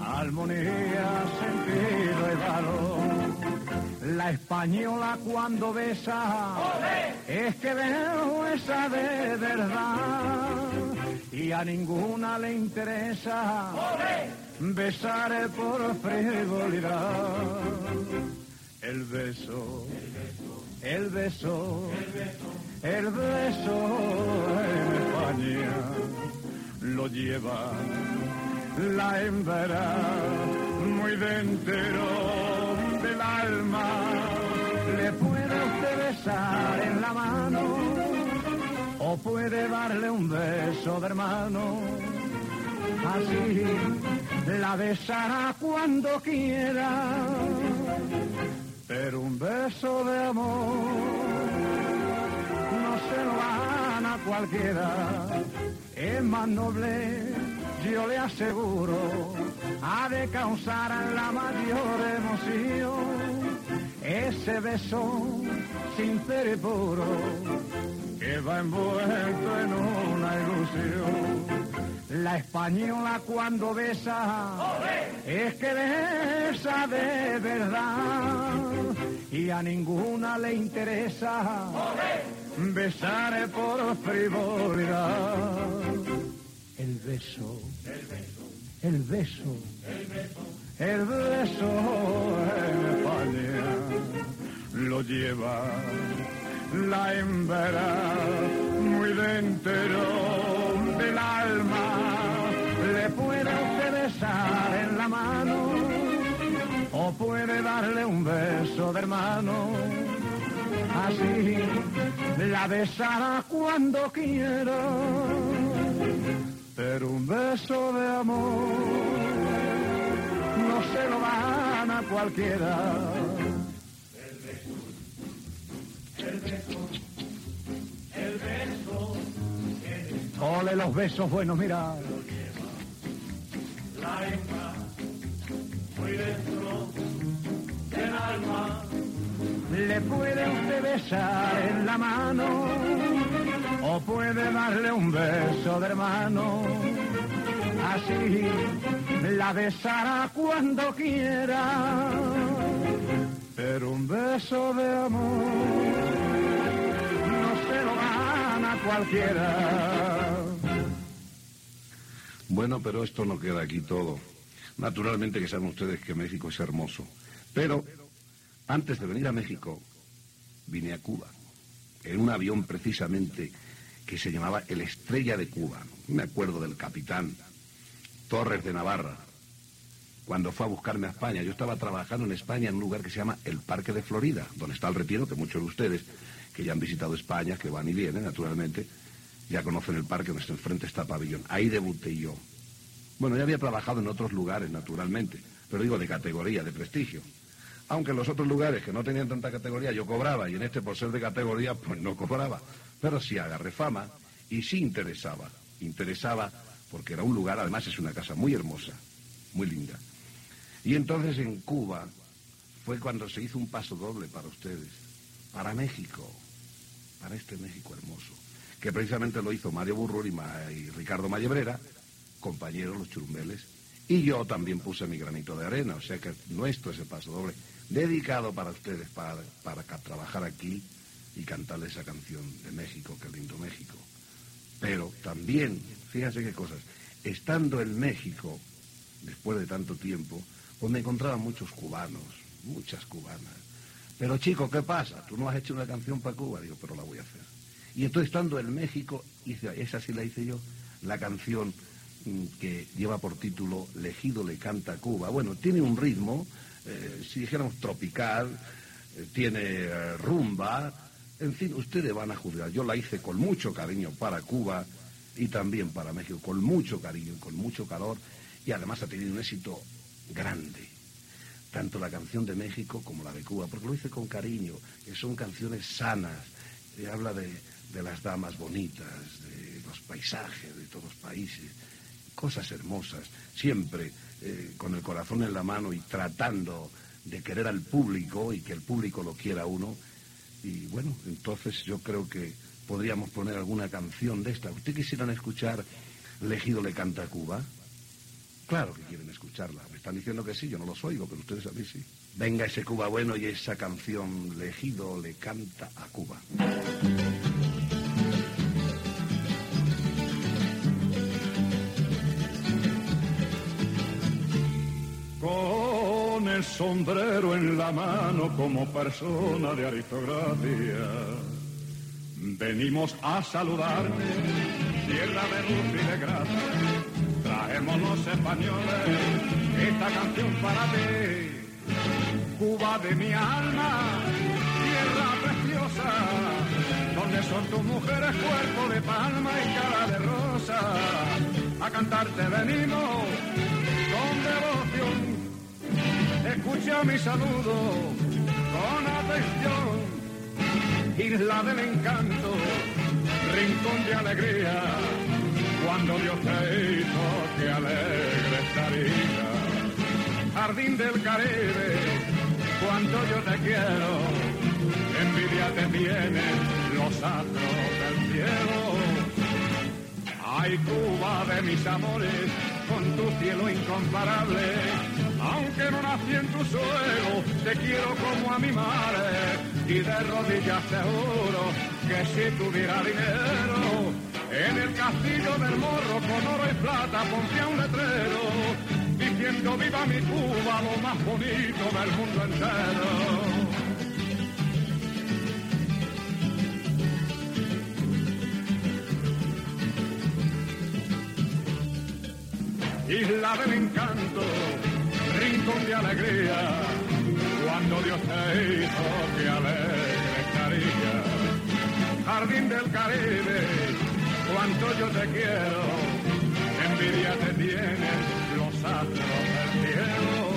armonía, sentido y valor. La española cuando besa es que besa de verdad y a ninguna le interesa besar por frivolidad. El beso, el beso, el beso en España lo lleva la hembra muy dentro del alma. Le puede usted besar en la mano puede darle un beso de hermano. Así la besará cuando quiera, pero un beso de amor no se lo dan a cualquiera. Es más noble, yo le aseguro, ha de causar la mayor emoción. Ese beso y puro que va envuelto en una ilusión. La española cuando besa es que besa de verdad y a ninguna le interesa besar por frivolidad. El beso, el beso, el beso en España lo lleva la hembra muy dentro del alma. Le puede usted besar en la mano o puede darle un beso de hermano. Así la besará cuando quiera, pero un beso de amor se lo dan a cualquiera. El beso, el beso. Ole los besos buenos, mira. La hembra, muy dentro del alma. Le puede usted besar en la mano o puede darle un beso de hermano. Así la besará cuando quiera, pero un beso de amor no se lo dan a cualquiera. Bueno, pero esto no queda aquí todo. Naturalmente que saben ustedes que México es hermoso. Pero antes de venir a México, vine a Cuba. En un avión precisamente que se llamaba el Estrella de Cuba. Me acuerdo del capitán Torres de Navarra. Cuando fue a buscarme a España, yo estaba trabajando en España en un lugar que se llama el Parque de Florida, donde está el retiro, que muchos de ustedes que ya han visitado España, que van y vienen, naturalmente, ya conocen el parque, donde enfrente está Pabellón. Ahí debuté yo. Bueno, ya había trabajado en otros lugares, naturalmente, pero digo de categoría, de prestigio. Aunque en los otros lugares que no tenían tanta categoría yo cobraba, y en este por ser de categoría, pues no cobraba. Pero sí agarré fama y sí interesaba. Interesaba porque era un lugar, además es una casa muy hermosa, muy linda. Y entonces en Cuba fue cuando se hizo un paso doble para ustedes, para México, para este México hermoso, que precisamente lo hizo Mario Burrur y, Ma- Ricardo Mallebrera, compañeros los churumbeles, y yo también puse mi granito de arena, o sea que nuestro ese paso doble, dedicado para ustedes, para, para trabajar aquí y cantarle esa canción de México, qué lindo México. Pero también, fíjense qué cosas, estando en México, después de tanto tiempo, pues me encontraba muchos cubanos, muchas cubanas. Pero chico, ¿qué pasa? Tú no has hecho una canción para Cuba, digo, pero la voy a hacer. Y entonces estando en México, hice, esa sí la hice yo, la canción mm, que lleva por título Legido le canta Cuba. Bueno, tiene un ritmo, eh, si dijéramos tropical, eh, tiene eh, rumba, en fin, ustedes van a juzgar. Yo la hice con mucho cariño para Cuba y también para México, con mucho cariño con mucho calor, y además ha tenido un éxito grande. Tanto la canción de México como la de Cuba, porque lo hice con cariño, que son canciones sanas, y habla de, de las damas bonitas, de los paisajes de todos los países, cosas hermosas, siempre eh, con el corazón en la mano y tratando de querer al público y que el público lo quiera uno. Y bueno, entonces yo creo que podríamos poner alguna canción de esta. ¿Usted quisieran escuchar Legido le canta a Cuba? Claro que quieren escucharla. Me están diciendo que sí, yo no los oigo, pero ustedes a mí sí. Venga ese Cuba bueno y esa canción Legido le canta a Cuba. Con el sombrero en la mano como persona de aristocracia, venimos a saludarte, tierra de luz y de gracia. Traemos los españoles esta canción para ti, Cuba de mi alma, tierra preciosa, donde son tus mujeres cuerpo de palma y cara de rosa. A cantarte venimos con devoción. Escucha mi saludo con atención. Isla del encanto, rincón de alegría. Cuando Dios te hizo, que alegre estaría. Jardín del Caribe, cuando yo te quiero. Envidia te tienen los astros del cielo. Ay, Cuba de mis amores, con tu cielo incomparable. Aunque no nací en tu suelo, te quiero como a mi madre. Y de rodillas te juro que si tuviera dinero, en el castillo del morro con oro y plata pondría un letrero. Diciendo viva mi Cuba, lo más bonito del mundo entero. Isla del encanto, rincón de alegría, cuando Dios te hizo que alegre estaría. Jardín del Caribe, cuanto yo te quiero, envidia te tienen los astros del cielo.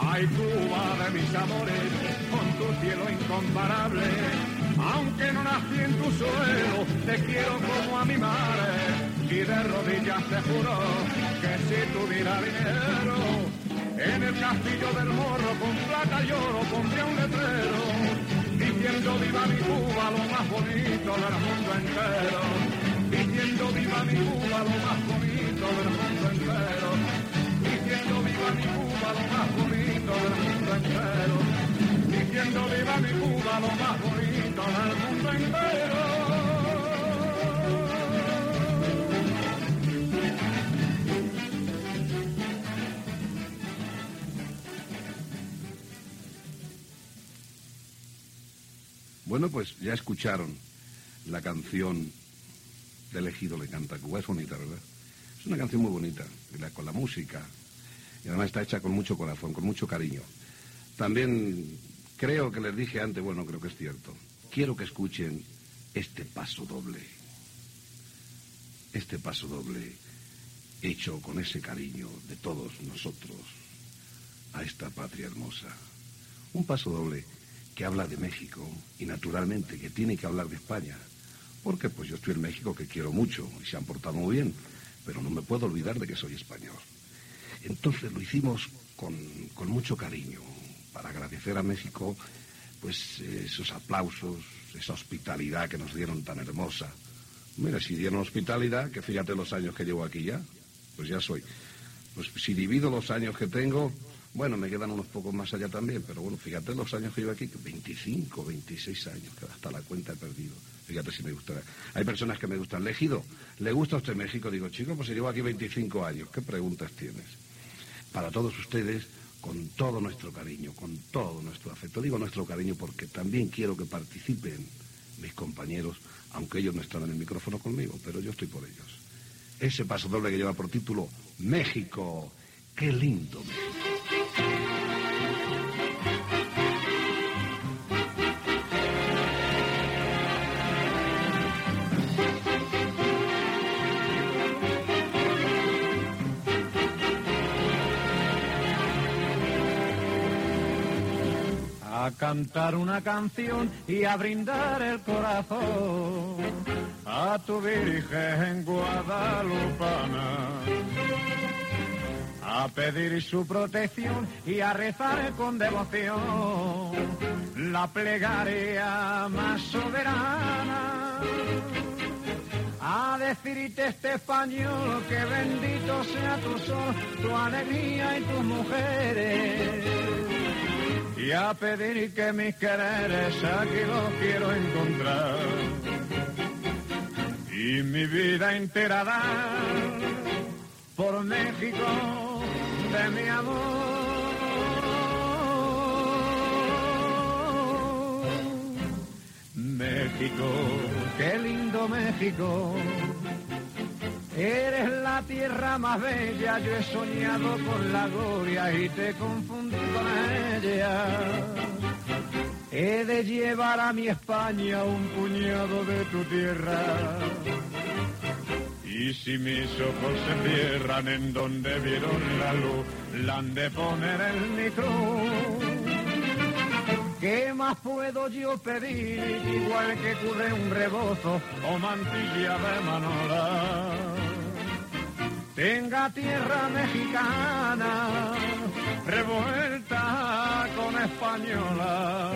Ay, Cuba de mis amores, con tu cielo incomparable, aunque no nací en tu suelo, te quiero como a mi madre y de rodillas te juro que si tuviera dinero en el castillo del morro con plata y oro pondría un letrero diciendo viva mi Cuba lo más bonito del mundo entero diciendo viva mi Cuba lo más bonito del mundo entero diciendo viva mi Cuba lo más bonito del mundo entero diciendo viva mi Cuba lo más bonito del mundo entero Bueno, pues ya escucharon la canción de Elegido le canta Cuba. Es bonita, ¿verdad? Es una canción muy bonita, con la música. Y además está hecha con mucho corazón, con mucho cariño. También creo que les dije antes, bueno, creo que es cierto. Quiero que escuchen este paso doble. Este paso doble hecho con ese cariño de todos nosotros a esta patria hermosa. Un paso doble que habla de México y naturalmente que tiene que hablar de España. Porque pues yo estoy en México que quiero mucho y se han portado muy bien, pero no me puedo olvidar de que soy español. Entonces lo hicimos con, con mucho cariño para agradecer a México pues esos aplausos, esa hospitalidad que nos dieron tan hermosa. Mira, si dieron hospitalidad, que fíjate los años que llevo aquí ya, pues ya soy. Pues si divido los años que tengo, bueno, me quedan unos pocos más allá también, pero bueno, fíjate los años que llevo aquí, 25, 26 años, que hasta la cuenta he perdido. Fíjate si me gusta. Hay personas que me gustan. Legido, ¿le gusta a usted México? Digo, chico, pues si llevo aquí 25 años, ¿qué preguntas tienes? Para todos ustedes, con todo nuestro cariño, con todo nuestro afecto. Digo nuestro cariño porque también quiero que participen mis compañeros, aunque ellos no están en el micrófono conmigo, pero yo estoy por ellos. Ese paso doble que lleva por título México, qué lindo México. A cantar una canción y a brindar el corazón a tu Virgen Guadalupana. A pedir su protección y a rezar con devoción la plegaria más soberana. A decirte este español que bendito sea tu sol, tu alegría y tus mujeres y a pedir que mis quereres aquí los quiero encontrar y mi vida entera dar por México de mi amor. México, qué lindo México. Eres la tierra más bella, yo he soñado con la gloria y te confundí con ella. He de llevar a mi España un puñado de tu tierra. Y si mis ojos se cierran en donde vieron la luz, la han de poner en mi. ¿Qué más puedo yo pedir? Igual que cubre un rebozo o mantilla de manola. Tenga tierra mexicana revuelta con española.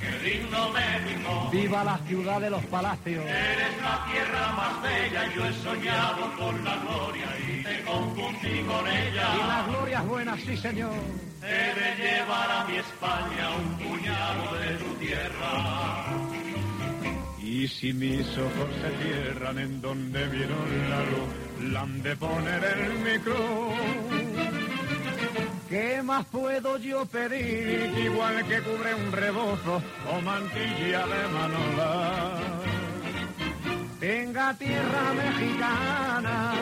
Qué lindo México, Viva la ciudad de los palacios. eres la tierra más bella, yo he soñado con la gloria y te confundí con Y ella. las glorias buenas, sí señor. He de llevar a mi España un puñado de tu tierra. Y si mis ojos se cierran en donde vieron la luz, la han de poner en mi cruz. ¿Qué más puedo yo pedir? Igual que cubre un rebozo o mantilla de manola. Tenga tierra mexicana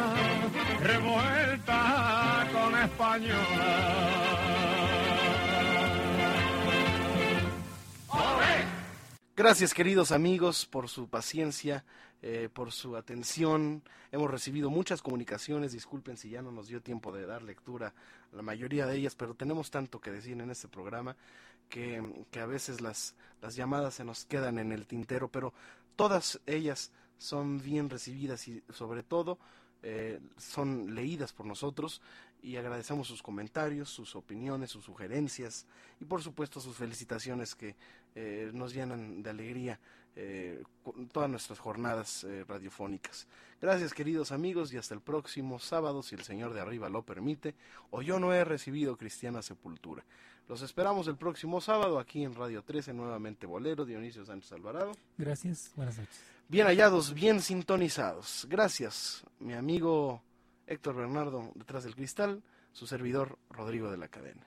revuelta con española. Gracias queridos amigos por su paciencia, eh, por su atención. Hemos recibido muchas comunicaciones, disculpen si ya no nos dio tiempo de dar lectura a la mayoría de ellas, pero tenemos tanto que decir en este programa que, que a veces las, las llamadas se nos quedan en el tintero, pero todas ellas son bien recibidas y sobre todo eh, son leídas por nosotros y agradecemos sus comentarios, sus opiniones, sus sugerencias y por supuesto sus felicitaciones que eh, nos llenan de alegría eh, todas nuestras jornadas eh, radiofónicas. Gracias queridos amigos y hasta el próximo sábado si el Señor de arriba lo permite o yo no he recibido cristiana sepultura. Los esperamos el próximo sábado aquí en Radio 13 nuevamente Bolero Dionisio Sánchez Alvarado. Gracias, buenas noches. Bien hallados, bien sintonizados. Gracias, mi amigo Héctor Bernardo detrás del cristal, su servidor Rodrigo de la Cadena.